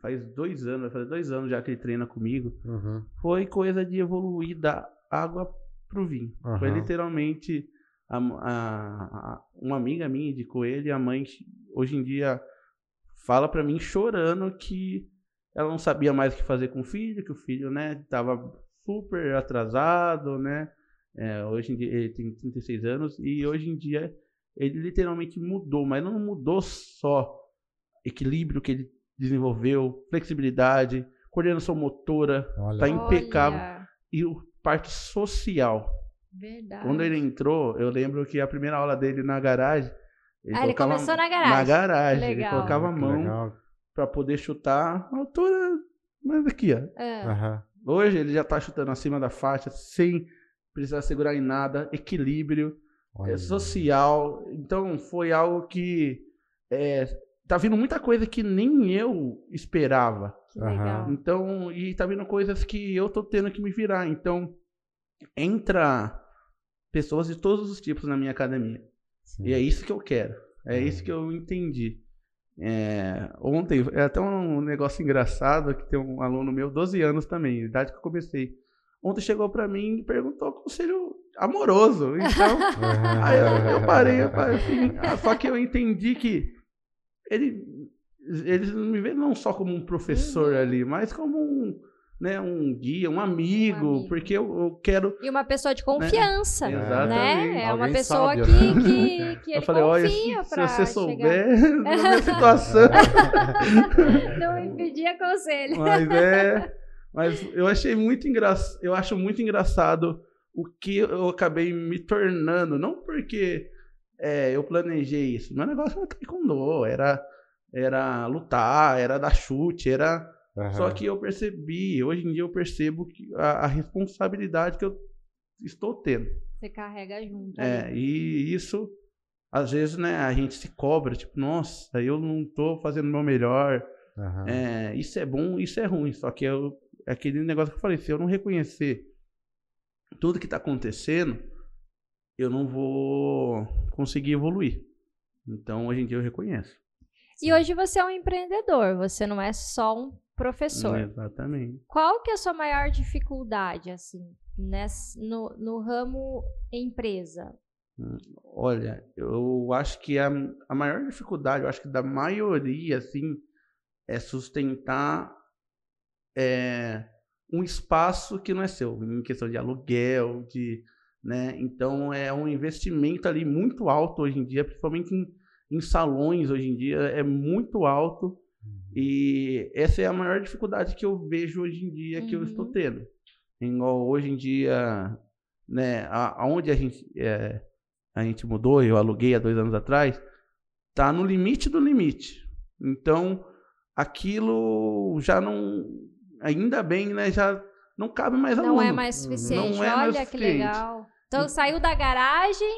faz dois anos, vai fazer dois anos já que ele treina comigo, Uhum. foi coisa de evoluir da água pro vinho. Foi Aham. literalmente a, a- a- uma amiga minha indicou ele, a mãe hoje em dia fala pra mim chorando que ela não sabia mais o que fazer com o filho, que o filho, né, tava super atrasado, né? É, hoje em dia ele tem 36 anos e hoje em dia ele literalmente mudou, mas não mudou só equilíbrio que ele desenvolveu, flexibilidade, coordenação motora, Olha, Tá impecável. Olha, e o parte social. Verdade. Quando ele entrou, eu lembro que a primeira aula dele na garagem, ele Ah, ele começou na garagem. Na garagem, Que ele legal. colocava a mão legal. pra poder chutar a altura, mas aqui, ó. Aham. Hoje ele já tá chutando acima da faixa sem precisar segurar em nada, equilíbrio, Olha. social. Então foi algo que é, tá vindo muita coisa que nem eu esperava. legal. Então, e tá vindo coisas que eu tô tendo que me virar. Então, entra pessoas de todos os tipos na minha academia. Sim. E é isso que eu quero. É Uhum. isso que eu entendi. É, ontem, é até um negócio engraçado que tem um aluno meu, 12 anos também, idade que eu comecei. Ontem chegou pra mim e perguntou conselho amoroso. Então. [laughs] Aí eu, eu parei, eu parei assim, ah, só que eu entendi que ele, eles não me veem não só como um professor Uhum. ali, mas como um, né, um guia, um amigo, Um amigo. porque eu, eu quero. E uma pessoa de confiança, Né? né? Exatamente. É uma Alguém pessoa sábio, que, né? que, [laughs] que eu ele falei, olha, confia se, pra se você chegar. [laughs] souber da minha situação, Não me pedia conselho. mas é. Mas eu achei muito engraçado, eu acho muito engraçado o que eu acabei me tornando, não porque é, eu planejei isso, meu negócio era taekwondo, era, era lutar, era dar chute, era. Aham. Só que eu percebi, hoje em dia eu percebo que a, a responsabilidade que eu estou tendo. Você carrega junto. É, e isso, às vezes, né, a gente se cobra, tipo, nossa, eu não tô fazendo o meu melhor. Aham. É, isso é bom, isso é ruim. Só que eu, é aquele negócio que eu falei, se eu não reconhecer tudo que tá acontecendo, eu não vou conseguir evoluir. Então, hoje em dia eu reconheço. E hoje você é um empreendedor, você não é só um professor. Exatamente. Qual que é a sua maior dificuldade, assim, nesse, no, no ramo empresa? Olha, eu acho que a, a maior dificuldade, eu acho que da maioria, assim, é sustentar é, um espaço que não é seu, em questão de aluguel, de, né? Então é um investimento ali muito alto hoje em dia, principalmente em, em salões hoje em dia, é muito alto. E essa é a maior dificuldade que eu vejo hoje em dia que eu estou Uhum. tendo. Igual hoje em dia, né, a- aonde a gente, é, a gente mudou, eu aluguei há dois anos atrás, tá no limite do limite. Então, aquilo já não, ainda bem, né, já não cabe mais Não aluno. é mais suficiente. Não é mais Olha que suficiente. legal. Então saiu da garagem,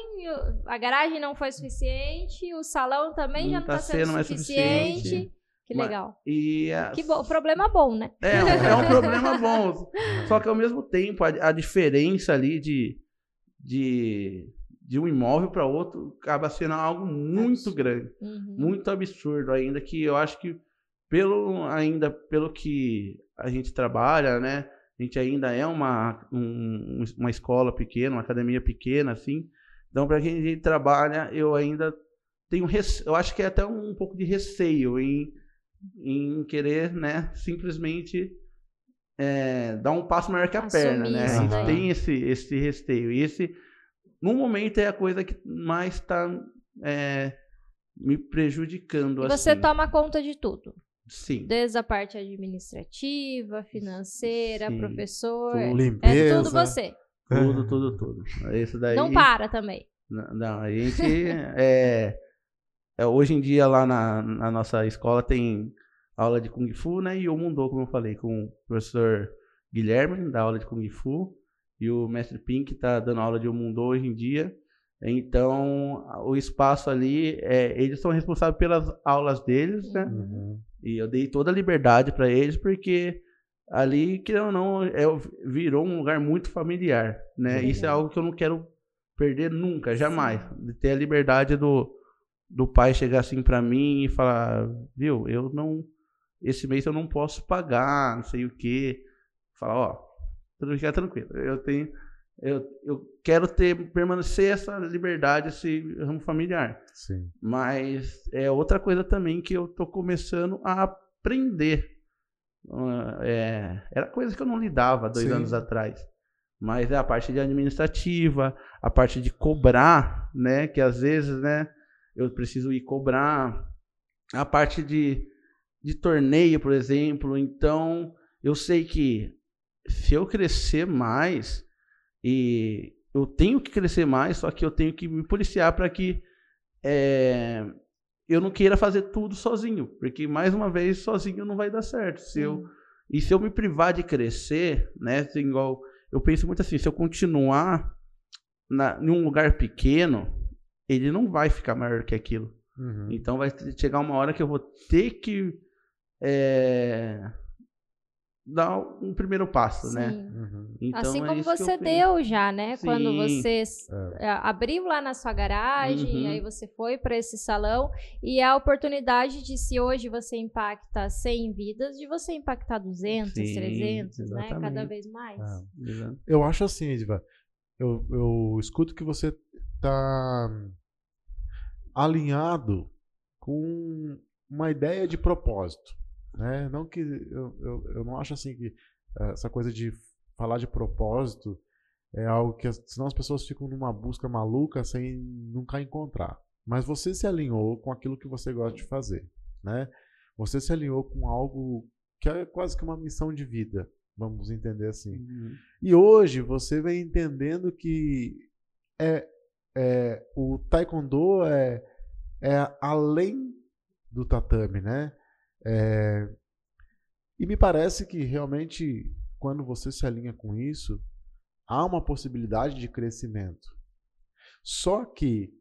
a garagem não foi suficiente, o salão também Não já não tá está sendo, sendo mais suficiente. suficiente. Que Mas- legal. E a- Que bom, problema bom, né? É, é um problema [laughs] bom. Só que ao mesmo tempo, a, a diferença ali de, de, de um imóvel para outro acaba sendo algo muito Absurdo. grande, Uhum. muito absurdo ainda, que eu acho que pelo ainda pelo que a gente trabalha, né? A gente ainda é uma, um- uma escola pequena, uma academia pequena, assim. Então, para quem a gente trabalha, eu ainda tenho, rece- eu acho que é até um pouco de receio em, em querer, né, simplesmente é, dar um passo maior que a Assumir perna, né? A gente daí. tem esse, esse receio. E esse, no momento, é a coisa que mais está me prejudicando. E você assim. toma conta de tudo. Sim. Desde a parte administrativa, financeira, Sim. professor. Tudo. Limpeza. É tudo você. Tudo, tudo, tudo. Isso daí. Não para também. Não, não, a gente é, é, hoje em dia lá na, na nossa escola tem aula de Kung Fu, né? E o Mundo, como eu falei, com o professor Guilherme, da aula de Kung Fu, e o mestre Pink tá dando aula de Mundo hoje em dia. Então, o espaço ali, é, eles são responsáveis pelas aulas deles, né? Uhum. E eu dei toda a liberdade para eles, porque ali, querendo ou não, é, virou um lugar muito familiar, né? Legal. Isso é algo que eu não quero perder nunca, jamais. De ter a liberdade do, do pai chegar assim para mim e falar, viu, eu não, esse mês eu não posso pagar, não sei o quê. Falar, ó, fica tranquilo, eu tenho, eu, eu quero ter, permanecer essa liberdade, esse ramo familiar. Sim. Mas é outra coisa também que eu tô começando a aprender. Ah, é, era coisa que eu não lidava dois Sim. anos atrás. Mas é a parte de administrativa, a parte de cobrar, né? Que às vezes, né? Eu preciso ir cobrar. A parte de, de torneio, por exemplo. Então, eu sei que se eu crescer mais, e eu tenho que crescer mais, só que eu tenho que me policiar para que é, eu não queira fazer tudo sozinho, porque mais uma vez sozinho não vai dar certo. Se eu, e se eu me privar de crescer, né, assim, igual eu penso muito assim, se eu continuar na, em um lugar pequeno, ele não vai ficar maior que aquilo. Uhum. Então vai chegar uma hora que eu vou ter que é, dar um primeiro passo, né? Sim. Uhum. Então, assim é como isso que eu você deu já, né? Quando Sim. você é, abriu lá na sua garagem, Uhum. aí você foi para esse salão e a oportunidade de se hoje você impacta 100 vidas, de você impactar 200, Sim, 300, né? Cada exatamente. vez mais. Ah. Exato. Eu acho assim, Edva. Eu, eu escuto que você tá alinhado com uma ideia de propósito, né? Não que eu, eu, eu não acho assim que eh, essa coisa de falar de propósito é algo que senão as pessoas ficam numa busca maluca sem nunca encontrar. Mas você se alinhou com aquilo que você gosta de fazer, né? Você se alinhou com algo que é quase que uma missão de vida, vamos entender assim. Uhum. E hoje você vem entendendo que é, é, o taekwondo é, é além do tatame, né? É, e me parece que realmente quando você se alinha com isso, há uma possibilidade de crescimento. Só que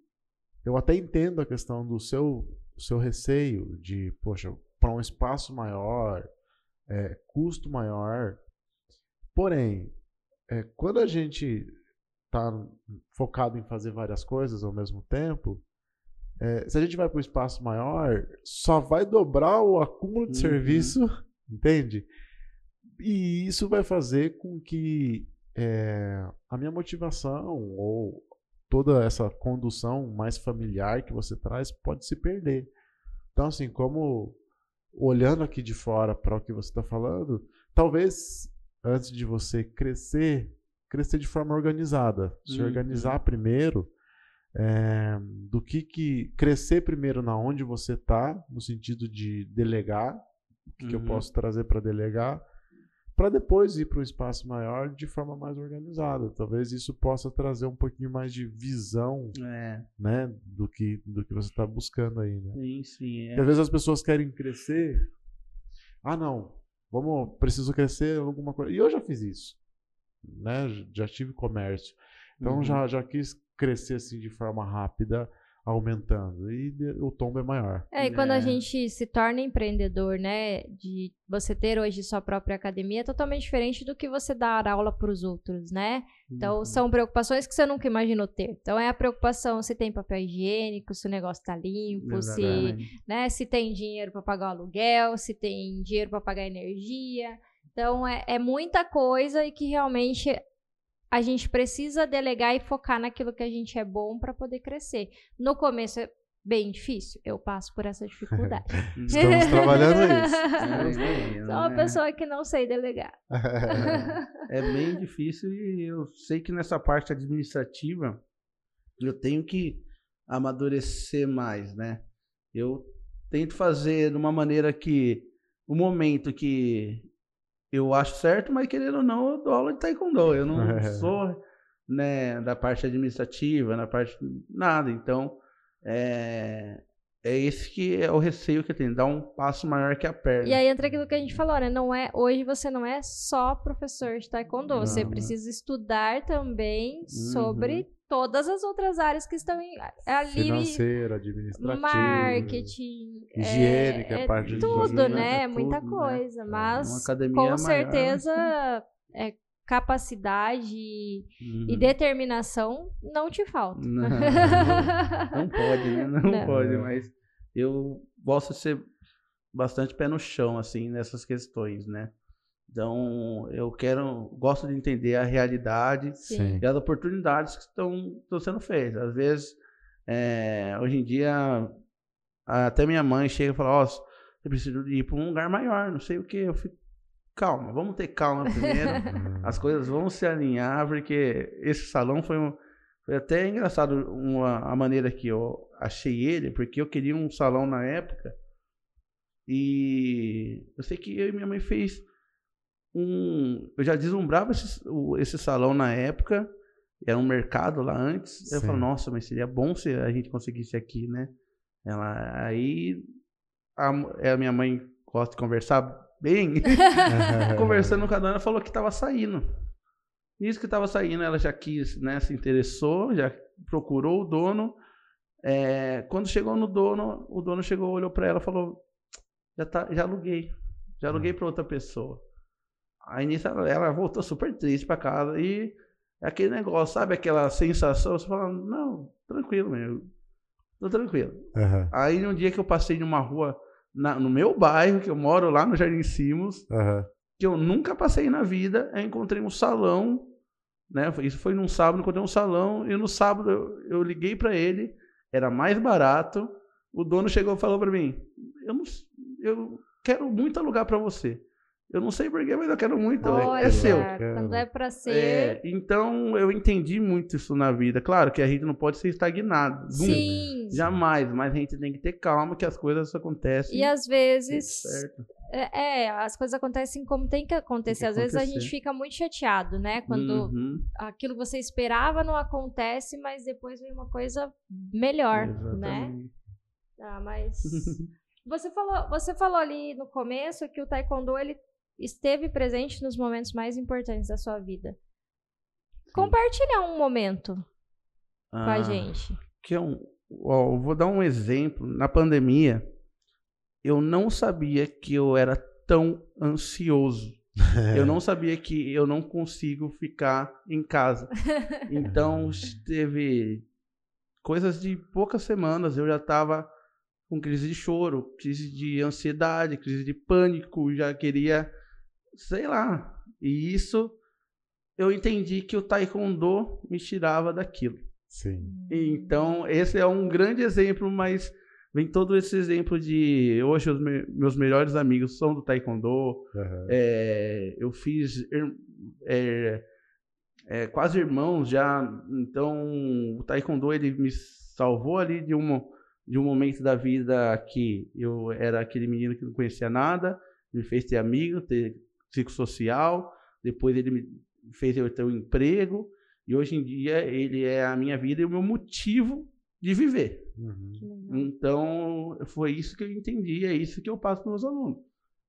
eu até entendo a questão do seu, seu receio de, poxa, para um espaço maior, é, custo maior. Porém, é, quando a gente está focado em fazer várias coisas ao mesmo tempo, é, se a gente vai para um espaço maior, só vai dobrar o acúmulo de uhum. serviço, [laughs] entende? E isso vai fazer com que é, a minha motivação ou toda essa condução mais familiar que você traz pode se perder. Então, assim, como olhando aqui de fora para o que você está falando, talvez antes de você crescer, crescer de forma organizada, se uhum. organizar primeiro, é, do que, que crescer primeiro na onde você está, no sentido de delegar, o que, uhum. que eu uhum. posso trazer para delegar, para depois ir para um espaço maior de forma mais organizada. Talvez isso possa trazer um pouquinho mais de visão, é. né, do que do que você está buscando aí, né? Sim, sim. É. Às vezes as pessoas querem crescer. Ah, não, vamos, preciso crescer alguma coisa. E eu já fiz isso, né? Já tive comércio, então uhum. já já quis crescer assim de forma rápida aumentando e o tombo é maior. É, e quando é. a gente se torna empreendedor, né, de você ter hoje sua própria academia, é totalmente diferente do que você dar aula para os outros, né? Então, uhum. são preocupações que você nunca imaginou ter. Então, é a preocupação se tem papel higiênico, se o negócio está limpo, se, né, se tem dinheiro para pagar o aluguel, se tem dinheiro para pagar energia. Então, é, é muita coisa e que realmente a gente precisa delegar e focar naquilo que a gente é bom para poder crescer. No começo é bem difícil, eu passo por essa dificuldade. [laughs] Estamos trabalhando [laughs] isso. É, Sou uma pessoa que não sei delegar. é bem difícil e eu sei que nessa parte administrativa eu tenho que amadurecer mais, né? Eu tento fazer de uma maneira que o momento que eu acho certo, mas querendo ou não, eu dou aula de taekwondo. Eu não [laughs] é. sou né, da parte administrativa, na parte nada. Então, é, é esse que é o receio que eu tenho, dar um passo maior que a perna. E aí entra aquilo que a gente falou, né? Não é, hoje você não é só professor de taekwondo, não, você precisa estudar também uhum. sobre todas as outras áreas que estão em, ali. Financeira, administrativa. Marketing. Higiênica, é, é parte tudo, de Tudo, né? Tudo, Muita né? coisa. Né? Mas com certeza é, capacidade uhum. e determinação não te falta. Não, não, não pode, né? [laughs] Não, não, pode, mas eu gosto de ser bastante pé no chão, assim, nessas questões, né? Então, eu quero, gosto de entender a realidade Sim. e as oportunidades que estão, estão sendo feitas. Às vezes, é, hoje em dia, até minha mãe chega e fala: Ó, oh, você precisa ir para um lugar maior, não sei o que. Eu fico, calma, vamos ter calma primeiro. [laughs] As coisas vão se alinhar, porque esse salão foi, um, foi até engraçado uma, a maneira que eu achei ele, porque eu queria um salão na época. E eu sei que eu e minha mãe fez um. Eu já deslumbrava esse, esse salão na época, era um mercado lá antes. Sim. Eu falei, nossa, mas seria bom se a gente conseguisse aqui, né? Ela, aí a, a minha mãe gosta de conversar bem. [laughs] Conversando com a dona, falou que estava saindo. Isso que estava saindo, ela já quis, né? Se interessou, já procurou o dono. É, quando chegou no dono, o dono chegou, olhou para ela e falou: já, tá, já aluguei. Já aluguei para outra pessoa. Aí nisso ela, ela voltou super triste para casa e é aquele negócio, sabe aquela sensação, você fala, não, tranquilo, meu, tô tranquilo. Uhum. Aí um dia que eu passei numa rua, na, no meu bairro, que eu moro lá no Jardim Simos, uhum. que eu nunca passei na vida, eu encontrei um salão, né, isso foi num sábado, encontrei um salão, e no sábado eu, eu liguei para ele, era mais barato, o dono chegou e falou para mim, eu, não, eu quero muito alugar para você. Eu não sei porquê, mas eu quero muito. Olha, é seu. Quando é pra ser. É, então eu entendi muito isso na vida. Claro que a gente não pode ser estagnado. Sim. Jamais, mas a gente tem que ter calma que as coisas acontecem. E às vezes. É, é, as coisas acontecem como tem que acontecer. Tem que às vezes a gente fica muito chateado, né? Quando uhum. aquilo que você esperava não acontece, mas depois vem uma coisa melhor, né? Exatamente. né? Ah, mas. [laughs] Você falou, você falou ali no começo que o taekwondo ele esteve presente nos momentos mais importantes da sua vida. compartilhar um momento com a Ah, gente. Que é um, ó, eu vou dar um exemplo. Na pandemia, eu não sabia que eu era tão ansioso. [laughs] Eu não sabia que eu não consigo ficar em casa. [laughs] Então, teve coisas de poucas semanas, eu já estava com crise de choro, crise de ansiedade, crise de pânico, já queria, sei lá. E isso eu entendi que o taekwondo me tirava daquilo. Sim. Então, esse é um grande exemplo, mas vem todo esse exemplo de hoje os me- meus melhores amigos são do taekwondo, Aham. é, eu fiz é, é, quase irmãos já, então o taekwondo ele me salvou ali de um, de um momento da vida que eu era aquele menino que não conhecia nada, me fez ter amigo, ter psicossocial, depois ele me fez eu ter um emprego, e hoje em dia ele é a minha vida e o meu motivo de viver. Uhum. Então, foi isso que eu entendi, é isso que eu passo para meus alunos.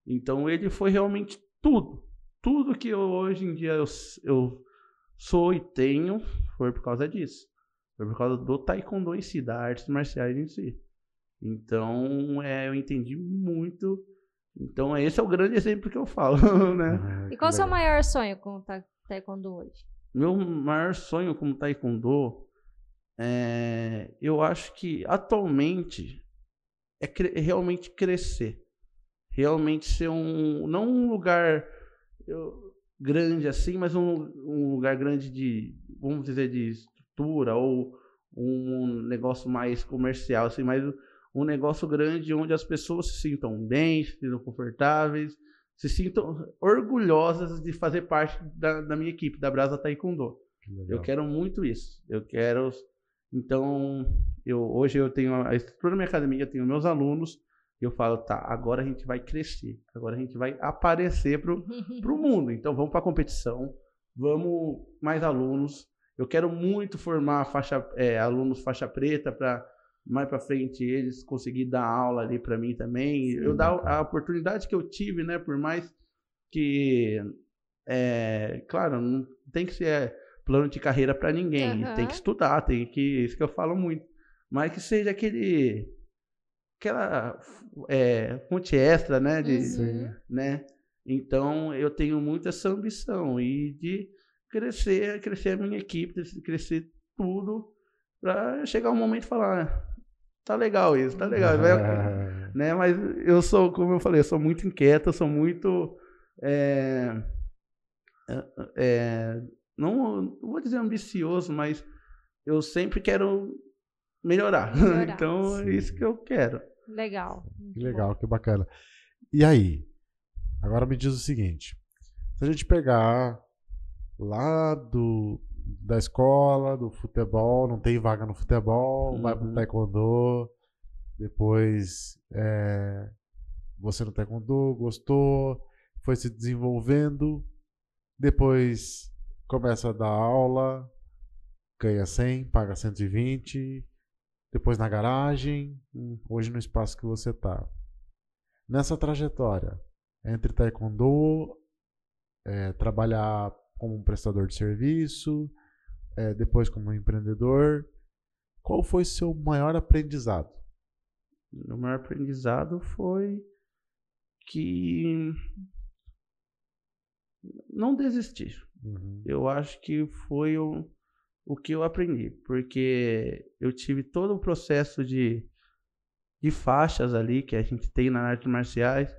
Então, ele foi realmente tudo. Tudo que eu, hoje em dia eu, eu sou e tenho foi por causa disso. Foi por causa do taekwondo em si, da artes marciais em si. Então, é, eu entendi muito. Então, esse é o grande exemplo que eu falo, [laughs] né? Aham, E qual o seu maior sonho com o ta- taekwondo hoje? Meu maior sonho como taekwondo é, eu acho que atualmente é cre- realmente crescer, realmente ser um não um lugar eu, grande assim, mas um, um lugar grande de vamos dizer de estrutura ou um negócio mais comercial assim, mas um negócio grande onde as pessoas se sintam bem, se sintam confortáveis, se sintam orgulhosas de fazer parte da, da minha equipe, da Brasa Taekwondo. Que. Eu quero muito isso. Eu quero. Então, eu, hoje eu tenho a estrutura da minha academia, eu tenho meus alunos. E eu falo, tá, agora a gente vai crescer. Agora a gente vai aparecer pro, [laughs] pro mundo. Então, vamos para competição. Vamos mais alunos. Eu quero muito formar faixa, é, alunos faixa preta para mais para frente eles conseguir dar aula ali para mim também. Eu dar a oportunidade que eu tive, né? Por mais que, é, claro, não tem que ser plano de carreira para ninguém. Aham. Tem que estudar, tem que isso que eu falo muito. Mas que seja aquele aquela é, fonte extra, né? De, Uhum. né? Então eu tenho muito essa ambição e de crescer, crescer a minha equipe, crescer tudo para chegar um momento e falar, "Ah, tá legal isso, tá legal, vai- [laughs] né? Mas eu sou, como eu falei, eu sou muito inquieto, eu sou muito é, é, não, não vou dizer ambicioso, mas eu sempre quero melhorar. Melhorar. [laughs] então é Sim. isso que eu quero. Legal. Que legal, que bacana. E aí? Agora me diz o seguinte: se a gente pegar lá do da escola, do futebol, não tem vaga no futebol, vai pro Uhum. taekwondo, depois é, você no taekwondo gostou, foi se desenvolvendo, depois começa a dar aula, ganha 100, paga 120, depois na garagem, hoje no espaço que você tá. Nessa trajetória, entre taekwondo, é, trabalhar como um prestador de serviço, é, depois como empreendedor, qual foi seu maior aprendizado? O maior aprendizado foi que não desistir. Uhum. Eu acho que foi o, o que eu aprendi, porque eu tive todo o processo de, de faixas ali que a gente tem nas artes marciais,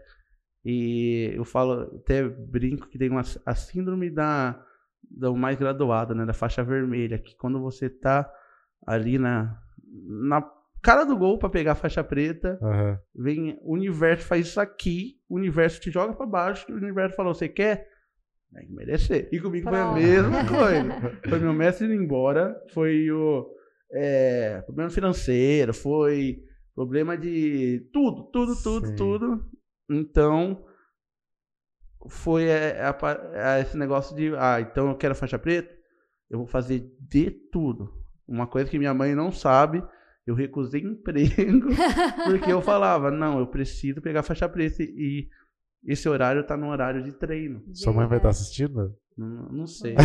e eu falo, até brinco que tem uma, a síndrome da, do mais graduado, né, da faixa vermelha, que quando você tá ali na, na cara do gol para pegar a faixa preta, Aham. vem o universo faz isso aqui, o universo te joga pra baixo, e o universo falou, você quer? Tem que merecer. E comigo foi a Pronto. mesma [laughs] coisa. Foi meu mestre indo embora, foi o é, problema financeiro, foi problema de tudo, tudo, tudo, Sim. tudo. Então, foi é, a pa- é, esse negócio de, ah, então eu quero faixa preta, eu vou fazer de tudo. Uma coisa que minha mãe não sabe, eu recusei [laughs] emprego porque eu falava, não, eu preciso pegar faixa preta e esse horário tá no horário de treino. Sua mãe vai estar assistindo? Não, não sei. [laughs]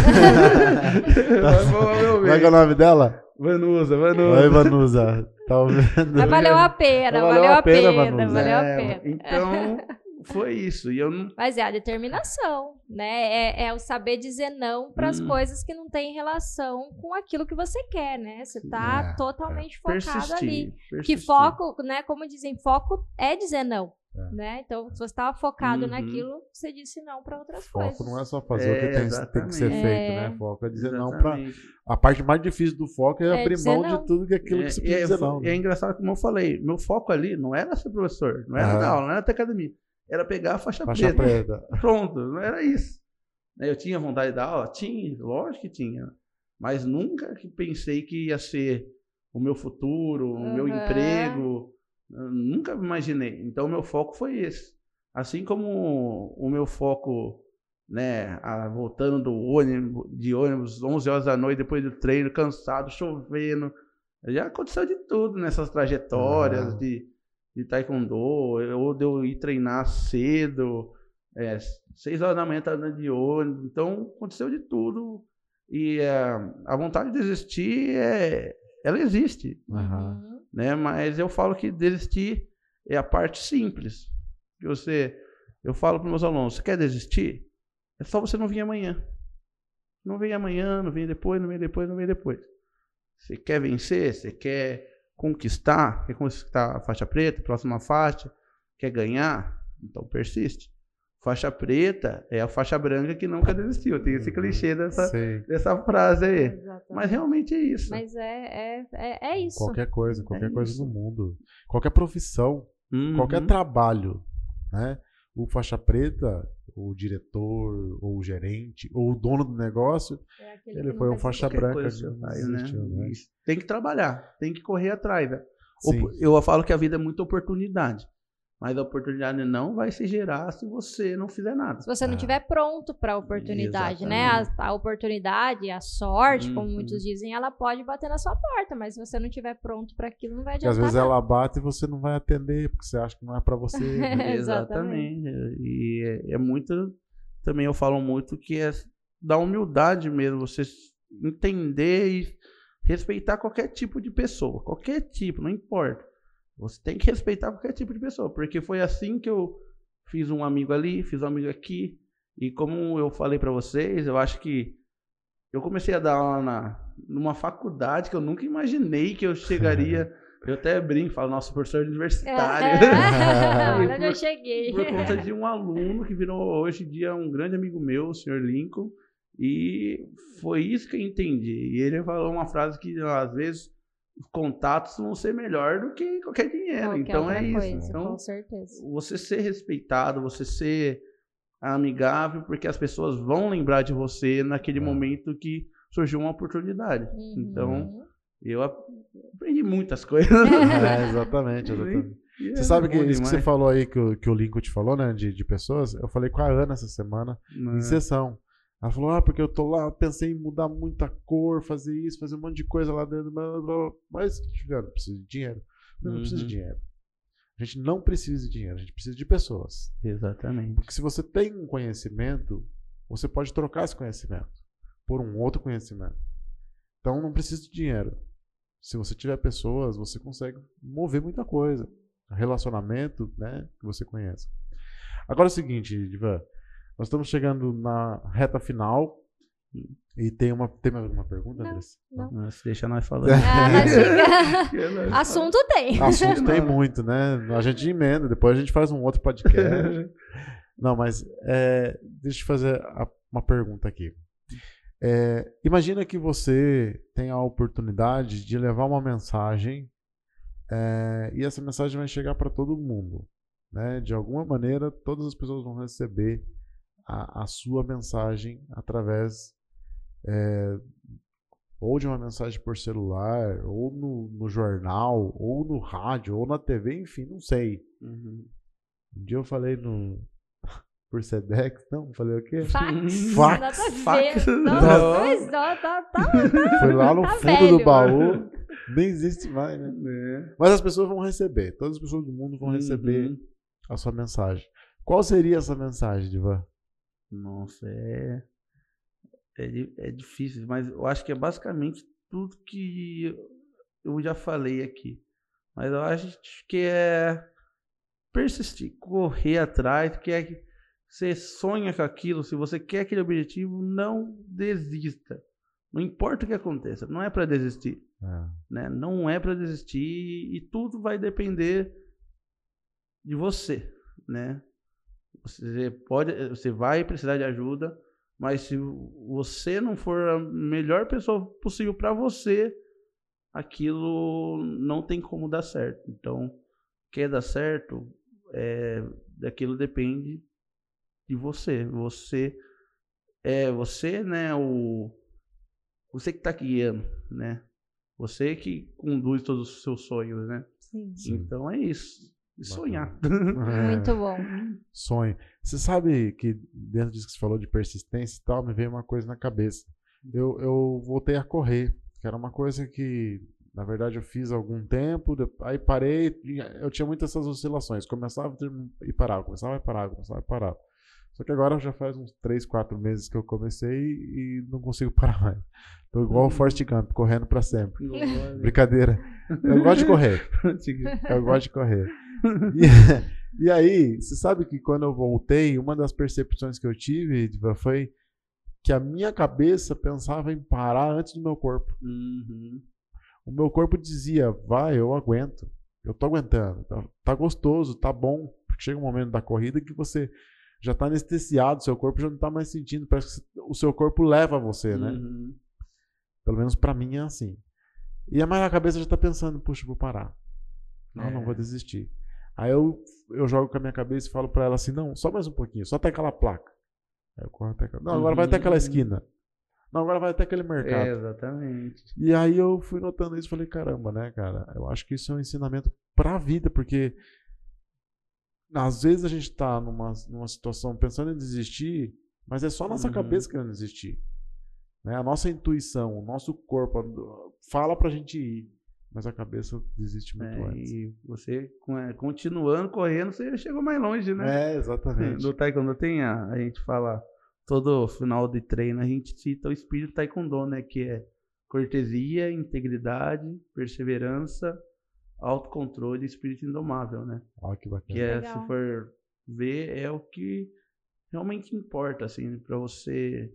Como é que é o nome dela? Vanusa, Vanusa. Oi, Vanusa. Tá ouvindo? Mas valeu a pena, Valeu valeu, a a pena, pena, Vanusa. valeu a É, pena. Então, foi isso. E eu não. Mas é a determinação, né? É, é o saber dizer não para as Hum. coisas que não têm relação com aquilo que você quer, né? Você tá É, totalmente focado ali. Persistir. Que persistir. foco, né? Como dizem, foco é dizer não, É. né? Então, se você estava focado Uhum. naquilo, você disse não para outras Foco coisas. não é só fazer o É, que tem, tem que ser exatamente. feito, É. né? Foco é dizer não pra. Exatamente. A parte mais difícil do foco é, É abrir mão não. de tudo que aquilo que você É, precisa é, dizer não. é né? engraçado como eu falei, meu foco ali não era ser professor, não era dar aula, não era ter academia. Era pegar a faixa, Faixa preta. preta. [laughs] Pronto, não era isso. Né, Eu tinha vontade de dar aula? Tinha, lógico que tinha. Mas nunca que pensei que ia ser o meu futuro, o meu emprego. Eu nunca imaginei. Então, o meu foco foi esse. Assim como o meu foco, né, a- voltando do ônibus, de ônibus, 11 horas da noite, depois do treino, cansado, chovendo. Já aconteceu de tudo nessas trajetórias Ah. de, de taekwondo, ou de eu ir treinar cedo, é, seis horas da manhã tá andando de ônibus. Então, aconteceu de tudo. E é, a vontade de desistir, é, ela existe Aham. Uhum. Né? Mas eu falo que desistir é a parte simples. Você, eu falo para meus alunos, você quer desistir? É só você não vir amanhã. Não vem amanhã, não vem depois, não vem depois, não vem depois. Você quer vencer? Você quer conquistar? Quer conquistar a faixa preta, próxima faixa? Quer ganhar? Então persiste. Faixa preta é a faixa branca que nunca desistiu. Tem esse clichê dessa, Sei. dessa frase aí. Exatamente. Mas realmente é isso. Mas é, é, é, é isso. Qualquer coisa, qualquer É coisa isso. no mundo. Qualquer profissão, Uhum. qualquer trabalho, né? O faixa preta, o diretor, ou o gerente, ou o dono do negócio, É Ele foi um faixa branca coisa que né? né? Tem que trabalhar, tem que correr atrás. né? Eu falo que a vida é muita oportunidade. Mas a oportunidade não vai se gerar se você não fizer nada. Se você não É. estiver pronto para a oportunidade, né? A, oportunidade, a sorte, como Uhum. muitos dizem, ela pode bater na sua porta, mas se você não estiver pronto para aquilo, não vai Porque adiantar. às vezes nada. ela bate e você não vai atender, porque você acha que não é pra você. [laughs] [laughs] né? Exatamente. E é, é muito. Também eu falo muito que é da humildade mesmo, você entender e respeitar qualquer tipo de pessoa. Qualquer tipo, não importa. Você tem que respeitar qualquer tipo de pessoa. Porque foi assim que eu fiz um amigo ali, fiz um amigo aqui. E como eu falei pra vocês, eu acho que eu comecei a dar aula na, numa faculdade que eu nunca imaginei que eu [laughs] chegaria. Eu até brinco, falo, nossa, professor universitário. É. [laughs] [laughs] Olha onde eu Por- cheguei. por conta de um aluno que virou hoje em dia um grande amigo meu, o senhor Lincoln, e foi isso que eu entendi. E ele falou uma frase que às vezes contatos vão ser melhor do que qualquer dinheiro. Qualquer então é isso. coisa, então com certeza. você ser respeitado, você ser amigável, porque as pessoas vão lembrar de você naquele É. momento que surgiu uma oportunidade. Uhum. Então, eu ap- aprendi muitas coisas. É, [laughs] exatamente, exatamente. E Você é sabe que isso que você demais. falou aí, que, o- que o Lincoln te falou, né, de, de pessoas, eu falei com a Ana essa semana, em É. sessão. Ela falou, ah, porque eu tô lá, pensei em mudar muita cor, fazer isso, fazer um monte de coisa lá dentro, blá, blá, blá. mas, Juliano, preciso de dinheiro. Eu não preciso de Uhum. dinheiro. A gente não precisa de dinheiro, a gente precisa de pessoas. Exatamente. Porque se você tem um conhecimento, você pode trocar esse conhecimento por um outro conhecimento. Então não precisa de dinheiro. Se você tiver pessoas, você consegue mover muita coisa. Relacionamento, né, que você conhece. Agora é o seguinte, Divan, nós estamos chegando na reta final e tem uma tem mais alguma pergunta, Não, Andressa? não. Nossa, deixa nós [laughs] falando. Ah, [laughs] [laughs] Assunto tem. Assuntos tem muito, né? A gente emenda, depois a gente faz um outro podcast. Não, mas é, deixa eu fazer a- uma pergunta aqui. É, imagina que você tem a oportunidade de levar uma mensagem é, e essa mensagem vai chegar para todo mundo. Né? De alguma maneira, todas as pessoas vão receber a, a sua mensagem através é, ou de uma mensagem por celular, ou no, no jornal, ou no rádio, ou na TV, enfim, não sei. Uhum. Um dia eu falei no. [laughs] Por Sedex, não, falei o quê? Fax. Fax. [laughs] Não, Não. não, tá, tá, Foi lá no Tá fundo velho. do baú. [laughs] Nem existe mais, né? É. Mas as pessoas vão receber. Todas as pessoas do mundo vão receber Uhum. a sua mensagem. Qual seria essa mensagem, Divan? Nossa, é. é, é difícil, mas eu acho que é basicamente tudo que eu já falei aqui. Mas eu acho que é persistir, correr atrás, que é você sonha com aquilo, se você quer aquele objetivo, não desista. Não importa o que aconteça, não é para desistir. É. Né? Não é para desistir e tudo vai depender de você, né? Você pode, você vai precisar de ajuda, mas se você não for a melhor pessoa possível para você, aquilo não tem como dar certo. Então, quer dar certo, é, daquilo depende de você. Você é você, né, o você que está guiando, né? Você que conduz todos os seus sonhos, né? Sim. Então é isso. Sonhar. É. Muito [laughs] bom. Sonho. Você sabe que dentro disso que você falou de persistência e tal, me veio uma coisa na cabeça. Eu, eu voltei a correr, que era uma coisa que, na verdade, eu fiz há algum tempo, aí parei, eu tinha muitas essas oscilações. Começava e parava, começava e parava, começava e parava. Só que agora já faz uns 3, 4 meses que eu comecei e não consigo [laughs] parar mais. Tô igual o. Forrest Gump, correndo para sempre. Brincadeira. Eu gosto de correr. [laughs] eu gosto de correr. E, [laughs] [laughs] e, aí, você sabe que quando eu voltei, uma das percepções que eu tive foi que a minha cabeça pensava em parar antes do meu corpo. Uhum. O meu corpo dizia, vai, eu aguento. Eu tô aguentando. Tá, tá gostoso, tá bom. Porque chega um momento da corrida que você já está anestesiado, seu corpo já não está mais sentindo, parece que o seu corpo leva você, né? Uhum. Pelo menos para mim é assim. E a minha cabeça já está pensando, puxa, vou parar. Não, é. não vou desistir. Aí eu, eu jogo com a minha cabeça e falo para ela assim, não, só mais um pouquinho, só até aquela placa. Aí eu corro até aquela... Não, agora uhum. vai até aquela uhum. esquina. Não, agora vai até aquele mercado. É, exatamente. E aí eu fui notando isso e falei, caramba, né, cara? Eu acho que isso é um ensinamento pra vida, porque às vezes a gente está numa, numa situação pensando em desistir, mas é só a nossa uhum. cabeça querendo desistir. Né? A nossa intuição, o nosso corpo fala pra gente ir, mas a cabeça desiste muito é, antes. E você, é, continuando correndo, você chegou mais longe, né? É, exatamente. No Taekwondo tem a, a gente fala, todo final de treino, a gente cita o espírito Taekwondo, né? Que é cortesia, integridade, perseverança, autocontrole e espírito indomável, né? Ó, que bacana. Que é, se for ver, é o que realmente importa, assim, para você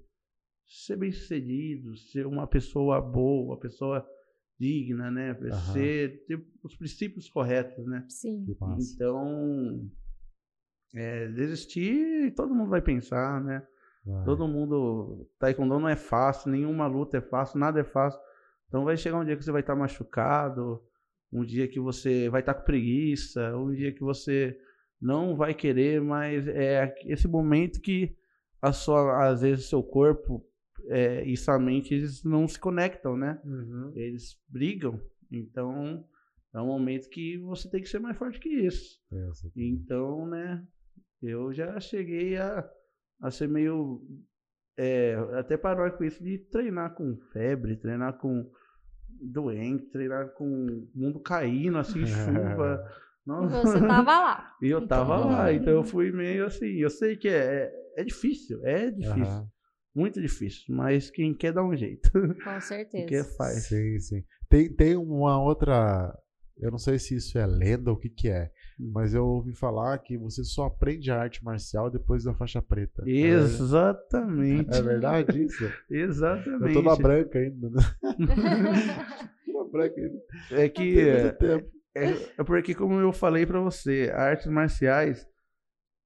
ser bem sucedido, ser uma pessoa boa, uma pessoa digna, né? Você uhum. ter os princípios corretos, né? Sim. Então, é, desistir, todo mundo vai pensar, né? Vai. Todo mundo. Taekwondo não é fácil, nenhuma luta é fácil, nada é fácil. Então vai chegar um dia que você vai estar machucado, um dia que você vai estar com preguiça, um dia que você não vai querer, mas é esse momento que a sua, às vezes seu corpo é, e sua mente eles não se conectam, né? Uhum. Eles brigam. Então é um momento que você tem que ser mais forte que isso. É, então, né? Eu já cheguei a, a ser meio é, até parou com isso de treinar com febre, treinar com doente, treinar com o mundo caindo, assim, [laughs] chuva. Nossa. Você tava lá. E eu tava então, lá, então eu fui meio assim. Eu sei que é, é, é difícil, é difícil. Uhum. Muito difícil, mas quem quer dá um jeito. [laughs] Com certeza. quem faz. Sim, sim. Tem, tem uma outra. Eu não sei se isso é lenda ou o que, que é. Hum. Mas eu ouvi falar que você só aprende a arte marcial depois da faixa preta. Exatamente. É verdade isso? [laughs] Exatamente. Eu tô na branca ainda. Né? [laughs] na branca ainda. É que. É, é, é, porque, como eu falei para você, artes marciais,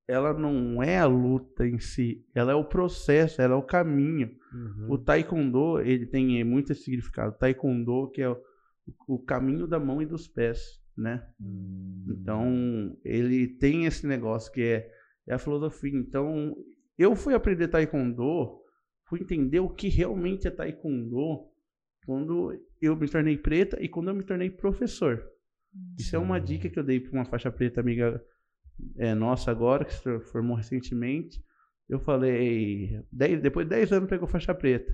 ela não é a luta em si, ela é o processo, ela é o caminho. Uhum. O taekwondo, ele tem muito esse significado. Taekwondo, que é o, o caminho da mão e dos pés né? Hum. Então, ele tem esse negócio que é, é a filosofia. Então, eu fui aprender taekwondo, fui entender o que realmente é taekwondo quando eu me tornei preta e quando eu me tornei professor. Isso é uma dica que eu dei para uma faixa preta amiga é, nossa agora, que se formou recentemente. Eu falei, dez, depois de 10 anos pegou faixa preta.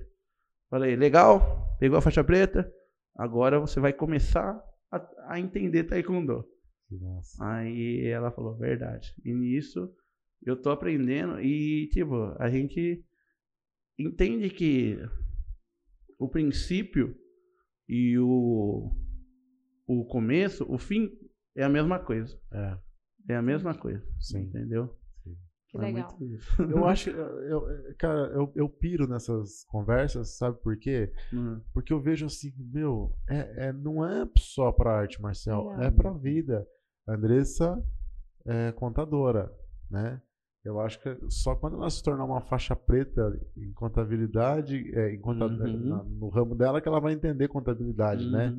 Falei, legal, pegou a faixa preta, agora você vai começar a, a entender taekwondo. Nossa. Aí ela falou, verdade. E nisso eu tô aprendendo e, tipo, a gente entende que o princípio e o, o começo, o fim é a mesma coisa. É, É a mesma coisa. sim. Entendeu? Que É legal. Eu [laughs] acho, eu, cara, eu, eu piro nessas conversas, sabe por quê? Hum. Porque eu vejo assim, meu, é, é- não é só pra arte marcial, Não. é pra vida. A Andressa é contadora, né? Eu acho que só quando ela se tornar uma faixa preta em contabilidade, é, em conta- Uhum. na- no ramo dela, que ela vai entender contabilidade, né?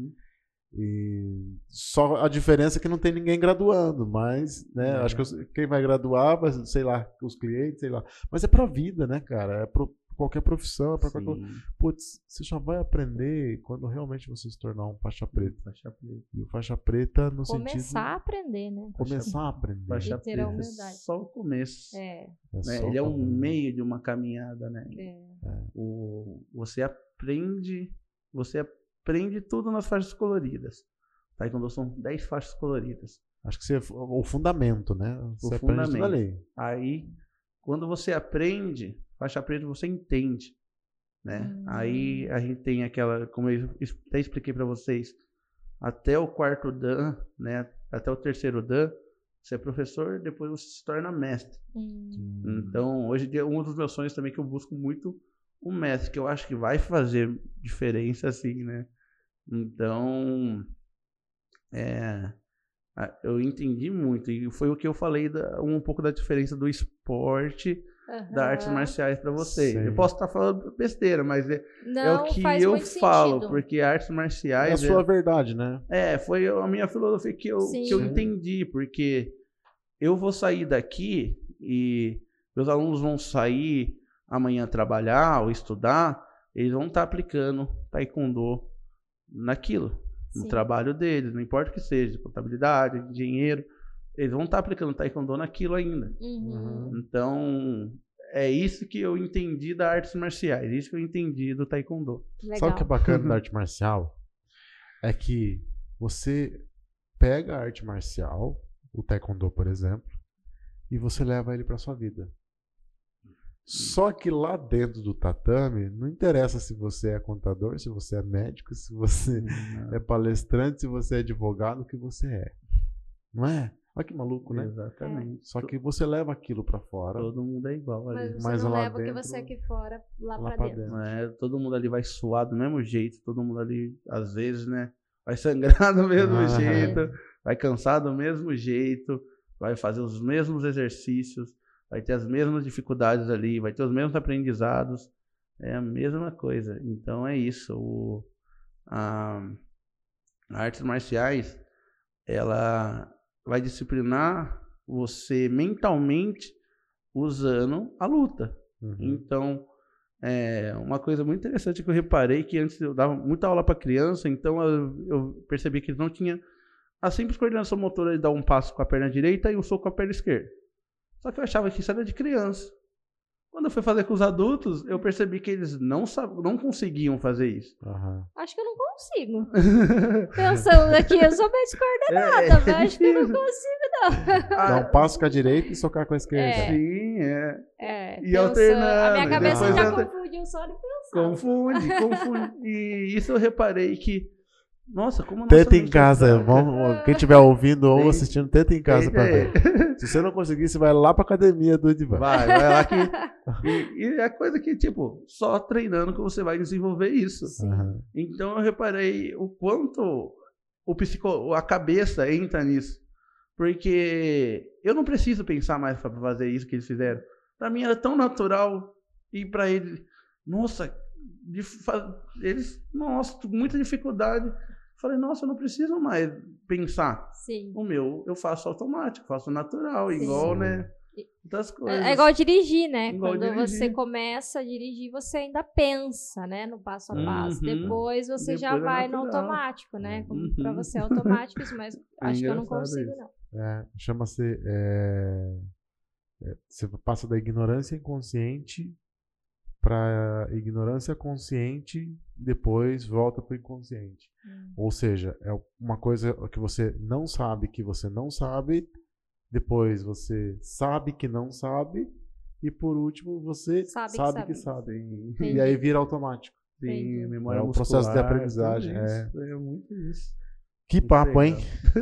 E só a diferença é que não tem ninguém graduando, mas, né, É. acho que quem vai graduar, vai, sei lá, os clientes, sei lá. Mas é pra vida, né, cara? É pra qualquer profissão, é pra qualquer... Sim. Putz, você só vai aprender quando realmente você se tornar um faixa preta. Faixa preta. E o faixa preta no Começar sentido a aprender, né? começar a aprender. Faixa preta é só o começo. É, É né? Ele é um começar. meio de uma caminhada, né? é. O, você aprende, você aprende tudo nas faixas coloridas. Taekwondo são 10 faixas coloridas. Acho que você, o fundamento, né? Você tudo fundamento. ali. Aí, quando você aprende, faixa preta você entende, né? Hum. Aí a gente tem aquela, como eu até expliquei para vocês, até o quarto dan, né? Até o terceiro dan, você é professor, depois você se torna mestre. Hum. Então, hoje em dia, um dos meus sonhos também é que eu busco muito um mestre, que eu acho que vai fazer diferença, assim, né? Então, é, eu entendi muito, e foi o que eu falei da- um pouco da diferença do esporte da artes marciais para vocês. Sim. Eu posso estar falando besteira, mas é, é Não, o que faz eu falo, sentido. porque artes É a marciais sua verdade, né? é, foi a minha filosofia que eu, Sim. que eu entendi, porque eu vou sair daqui e meus alunos vão sair amanhã trabalhar ou estudar, eles vão estar aplicando taekwondo naquilo, no Sim. trabalho deles, não importa o que seja, contabilidade, engenheiro, eles vão estar aplicando taekwondo naquilo ainda. Uhum. Então, é isso que eu entendi da artes marciais, isso que eu entendi do taekwondo. Legal. Sabe o que é bacana da [laughs] arte marcial? É que você pega a arte marcial, o taekwondo, por exemplo, e você leva ele para sua vida. Só que lá dentro do tatame, não interessa se você é contador, se você é médico, se você [laughs] é palestrante, se você é advogado, o que você é. Não é? Olha que maluco, né? Exatamente. Só que você leva aquilo para fora. todo mundo é igual ali. Mas você Mas não lá leva o que você é aqui fora lá, lá pra pra dentro. dentro. Não é? Todo mundo ali vai suar do mesmo jeito, todo mundo ali, às vezes, né? Vai sangrar [laughs] do mesmo Ah. jeito, vai cansar do mesmo jeito, vai fazer os mesmos exercícios, vai ter as mesmas dificuldades ali, vai ter os mesmos aprendizados. É a mesma coisa. Então é isso. O, a, a artes marciais, ela vai disciplinar você mentalmente usando a luta. Uhum. Então, é uma coisa muito interessante que eu reparei que antes eu dava muita aula para criança, então eu, eu percebi que eles não tinha a simples coordenação motora de dar um passo com a perna direita e um soco com a perna esquerda. Só que eu achava que isso era de criança. Quando eu fui fazer com os adultos, eu percebi que eles não, sab... não conseguiam fazer isso. Aham. Acho que eu não consigo. [laughs] Pensando aqui, eu sou bem descoordenada, mas acho que eu não consigo, não. [laughs] Dá um passo com a direita e socar com a esquerda. É. Sim, é. É, E alternando, A minha cabeça já confundiu só de pensar. Confunde, confunde. E isso eu reparei que. Nossa, como Tenta nossa em é casa, vamos, quem estiver ouvindo ou assistindo, tenta em casa pra ver. Se você não conseguir, você vai lá pra academia do Edivan. Vai, vai lá que. [laughs] E, e é coisa que, tipo, só treinando que você vai desenvolver isso. Aham. Então eu reparei o quanto o psico, a cabeça entra nisso. Porque eu não preciso pensar mais para fazer isso que eles fizeram. Para mim era tão natural e para eles, nossa, de fa- eles, nossa, muita dificuldade. Falei, nossa, eu não preciso mais pensar. Sim. O meu eu faço automático, faço natural, Sim. igual, né? Das coisas. É, é igual dirigir, né? Igual Quando dirigir. você começa a dirigir, você ainda pensa, né? No passo a passo. Uhum. Depois você já Depois é vai no natural. automático, né? Como Uhum. Pra você é automático isso, mas [laughs] acho que eu não consigo, isso. não. É, Chama-se. é, é, você passa da ignorância inconsciente para ignorância consciente, depois volta para o inconsciente. Hum. Ou seja, é uma coisa que você não sabe que você não sabe, depois você sabe que não sabe, E por último, você Sabe que sabe, sabe. que sabe. E aí vira automático. Sim, Entendi. memória É um muscular, processo de aprendizagem, tudo isso, é. muito isso. Que papo, hein?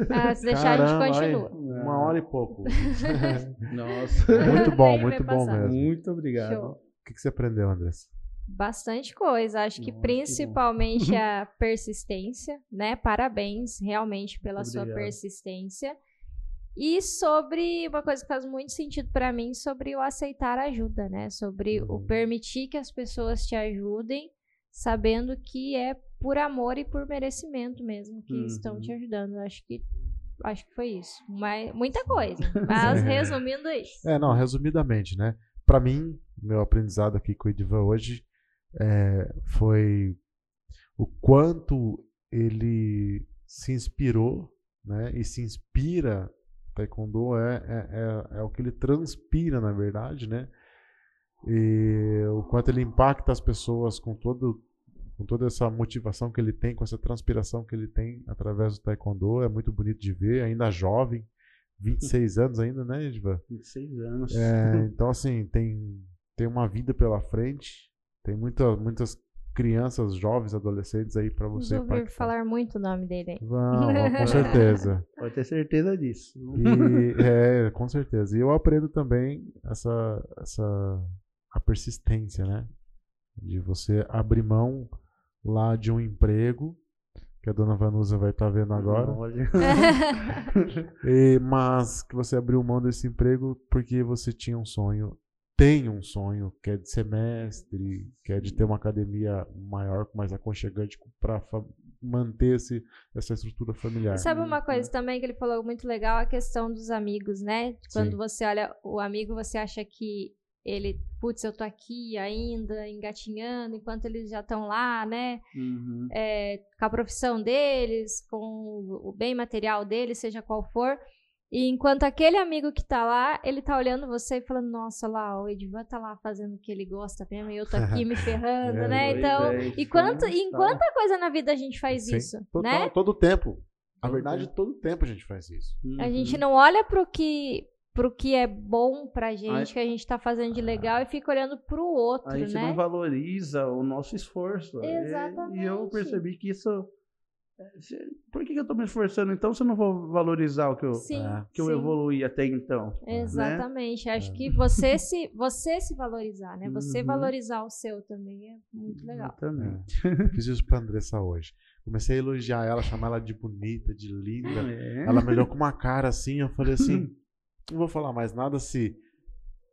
Ah, se deixar, a Caramba, gente aí, continua. uma hora e pouco. [laughs] [laughs] Nossa. muito bom, muito bom mesmo. Muito obrigado. Show. O que, que você aprendeu, Andressa? Bastante coisa. Acho que Nossa, que principalmente a [laughs] persistência, né? Parabéns realmente pela Muito sua obrigado. persistência. E sobre uma coisa que faz muito sentido pra mim, sobre o aceitar ajuda, né? Sobre o Uhum. permitir que as pessoas te ajudem, sabendo que é por amor e por merecimento mesmo que estão Uhum. te ajudando. Acho que acho que foi isso. Mas, muita coisa. [laughs] Mas resumindo é isso. É, não, resumidamente, né? Pra mim, meu aprendizado aqui com o Edivan hoje é, foi o quanto ele se inspirou, né? E se inspira. Taekwondo é, é, é, é o que ele transpira, na verdade, né? E o quanto ele impacta as pessoas com todo com toda essa motivação que ele tem, com essa transpiração que ele tem através do Taekwondo, é muito bonito de ver, ainda jovem, 26 anos ainda, né, Edivan? 26 anos. É, [laughs] então, assim, tem, tem uma vida pela frente. Tem muita, muitas crianças, jovens, adolescentes aí pra Vamos você ouvir impactar. falar muito o nome dele aí. Vamos, [laughs] vamos, com certeza. Pode ter certeza disso. E, é, com certeza. E eu aprendo também essa, essa a persistência, né? De você abrir mão lá de um emprego, que a dona Vanusa vai estar vendo agora. [laughs] E- mas que você abriu mão desse emprego porque você tinha um sonho, tem um sonho, que é de ser mestre, que é de ter uma academia maior, mais aconchegante para manter esse, essa estrutura familiar. Sabe uma coisa também que ele falou muito legal, a questão dos amigos, né? Quando Sim. você olha o amigo, você acha que ele, putz, eu tô aqui ainda engatinhando, enquanto eles já estão lá, né? Uhum. É, com a profissão deles, com o bem material deles, seja qual for. E enquanto aquele amigo que tá lá, ele tá olhando você e falando, nossa, lá, o Edivan tá lá fazendo o que ele gosta mesmo, e eu tô aqui me [laughs] ferrando, É, né? Então, é, e isso quanto, e em quanta coisa na vida a gente faz Sim. isso, Total, né? Todo tempo. Na verdade, todo tempo a gente faz isso. A gente Uhum. não olha pro que, pro que é bom pra gente, Aí- que a gente tá fazendo de legal e fica olhando pro outro, A gente né? não valoriza o nosso esforço. É, Exatamente. E eu percebi que isso. é, se- Por que que eu tô me esforçando então se eu não vou valorizar o que eu, Sim, É. que eu sim. evoluí até então? Exatamente. Acho É. que você se, você se valorizar, né? Você Uhum. valorizar o seu também é muito legal. Também. Fiz isso pra Andressa hoje. Comecei a elogiar ela, chamar ela de bonita, de linda. É. Ela me olhou com uma cara assim, eu falei assim, [laughs] não vou falar mais nada se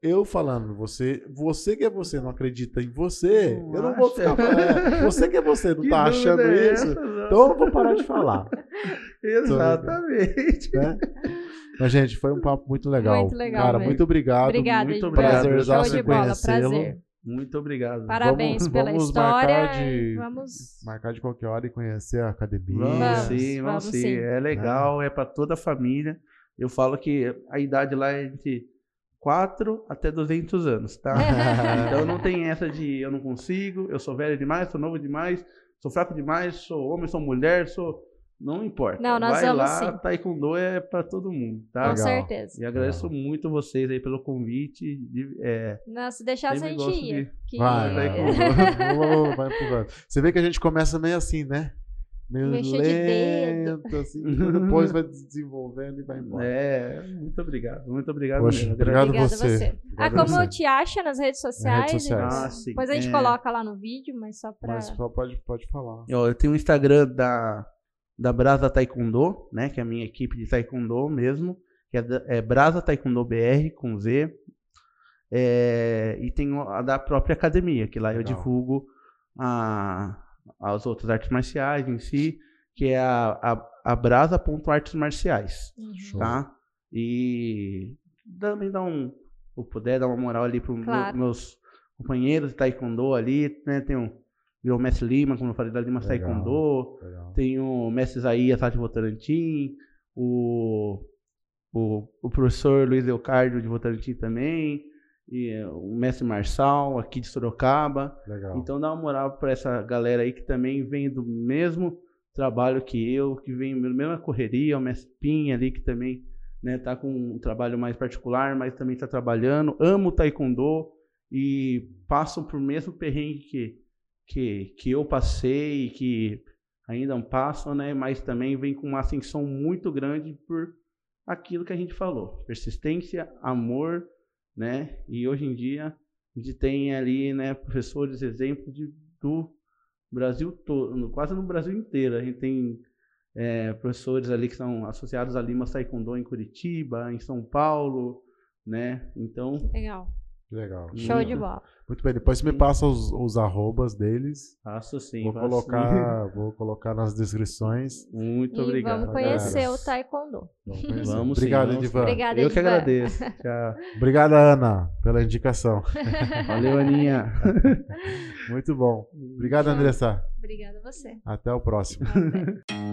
eu falando, você, você que é você, não acredita em você, Não eu não vou acha. ficar é, [laughs] você que é você, não Que tá achando é isso, essa? então eu não vou parar de falar, [laughs] Exatamente. né? Mas gente, foi um papo muito legal. Muito legal Cara, mesmo. muito obrigado. Obrigada, muito obrigado. Bola, conhecê-lo. prazer. Muito obrigado. Parabéns Vamos- pela vamos história. marcar de- Vamos. Marcar de qualquer hora e conhecer a academia. Vamos, sim, vamos, vamos sim. sim. É legal, é para toda a família. Eu falo que a idade lá é de 4 até 200 anos, tá? [laughs] então não tem essa de eu não consigo, eu sou velho demais, sou novo demais, sou fraco demais, sou homem, sou mulher, sou. Não importa. Não, nós Vai vamos lá, sim. Taekwondo é para todo mundo, tá? Com Legal. certeza. E agradeço muito vocês aí pelo convite. de- é, Não, se deixasse a gente ia. de- Que... Vai, vai, É. [laughs] vai. Você vê que a gente começa meio assim, né? Meio Meio cheio de dedo. lento, assim, depois vai desenvolvendo e vai embora. é, muito obrigado, muito obrigado Poxa, mesmo. obrigado Obrigada a você. você. Ah, Obrigado como você. te acha nas redes sociais? sociais. Edivan? Ah, sim. Depois a gente É. coloca lá no vídeo, mas só pra. Mas só pode, pode falar. Ó, eu tenho o Instagram da, da Brasa Taekwondo, né? Que é a minha equipe de Taekwondo mesmo. Que é, é Brasa Taekwondo BR, com Z. É, e tenho a da própria academia, que lá eu Legal. divulgo a, as outras artes marciais em si, que é a, a, a brasa.artes marciais, Uhum. Tá? E também dá um, se puder, dar uma moral ali para Claro. meus companheiros de Taekwondo ali, né? Tem o, tem o Mestre Lima, como eu falei, da Lima Legal. Taekwondo, Legal. tem o Mestre Isaías de Votorantim, o, o, o professor Luiz Leocardo de Votorantim também, e o Mestre Marçal aqui de Sorocaba. Legal. Então dá uma moral para essa galera aí que também vem do mesmo trabalho que eu, que vem da mesma correria, o Mestre Pinha ali que também né? Tá com um trabalho mais particular, mas também está trabalhando. Amo taekwondo e passo por mesmo perrengue que, que, que eu passei, que ainda passo, né? Mas também vem com uma ascensão muito grande por aquilo que a gente falou: persistência, amor, né? E hoje em dia a gente tem ali, né, professores exemplos de, do Brasil todo, quase no Brasil inteiro. A gente tem é, professores ali que são associados a Lima Taekwondo em Curitiba, em São Paulo, né? Então. Legal. Legal. Show de bola. Muito bem, depois você me passa os, os arrobas deles. Faço sim. Vou colocar, [laughs] vou colocar nas descrições. sim. Muito e obrigado. vamos conhecer o Taekwondo. Vamos conhecer. Vamos sim, Obrigado, vamos Edivan. Obrigada, Eu que Edivan. agradeço. [laughs] Tchau. Obrigado, Ana, pela indicação. [laughs] Valeu, Aninha. Muito bom. Obrigado, Andressa. Obrigada a você. Até o próximo. Até.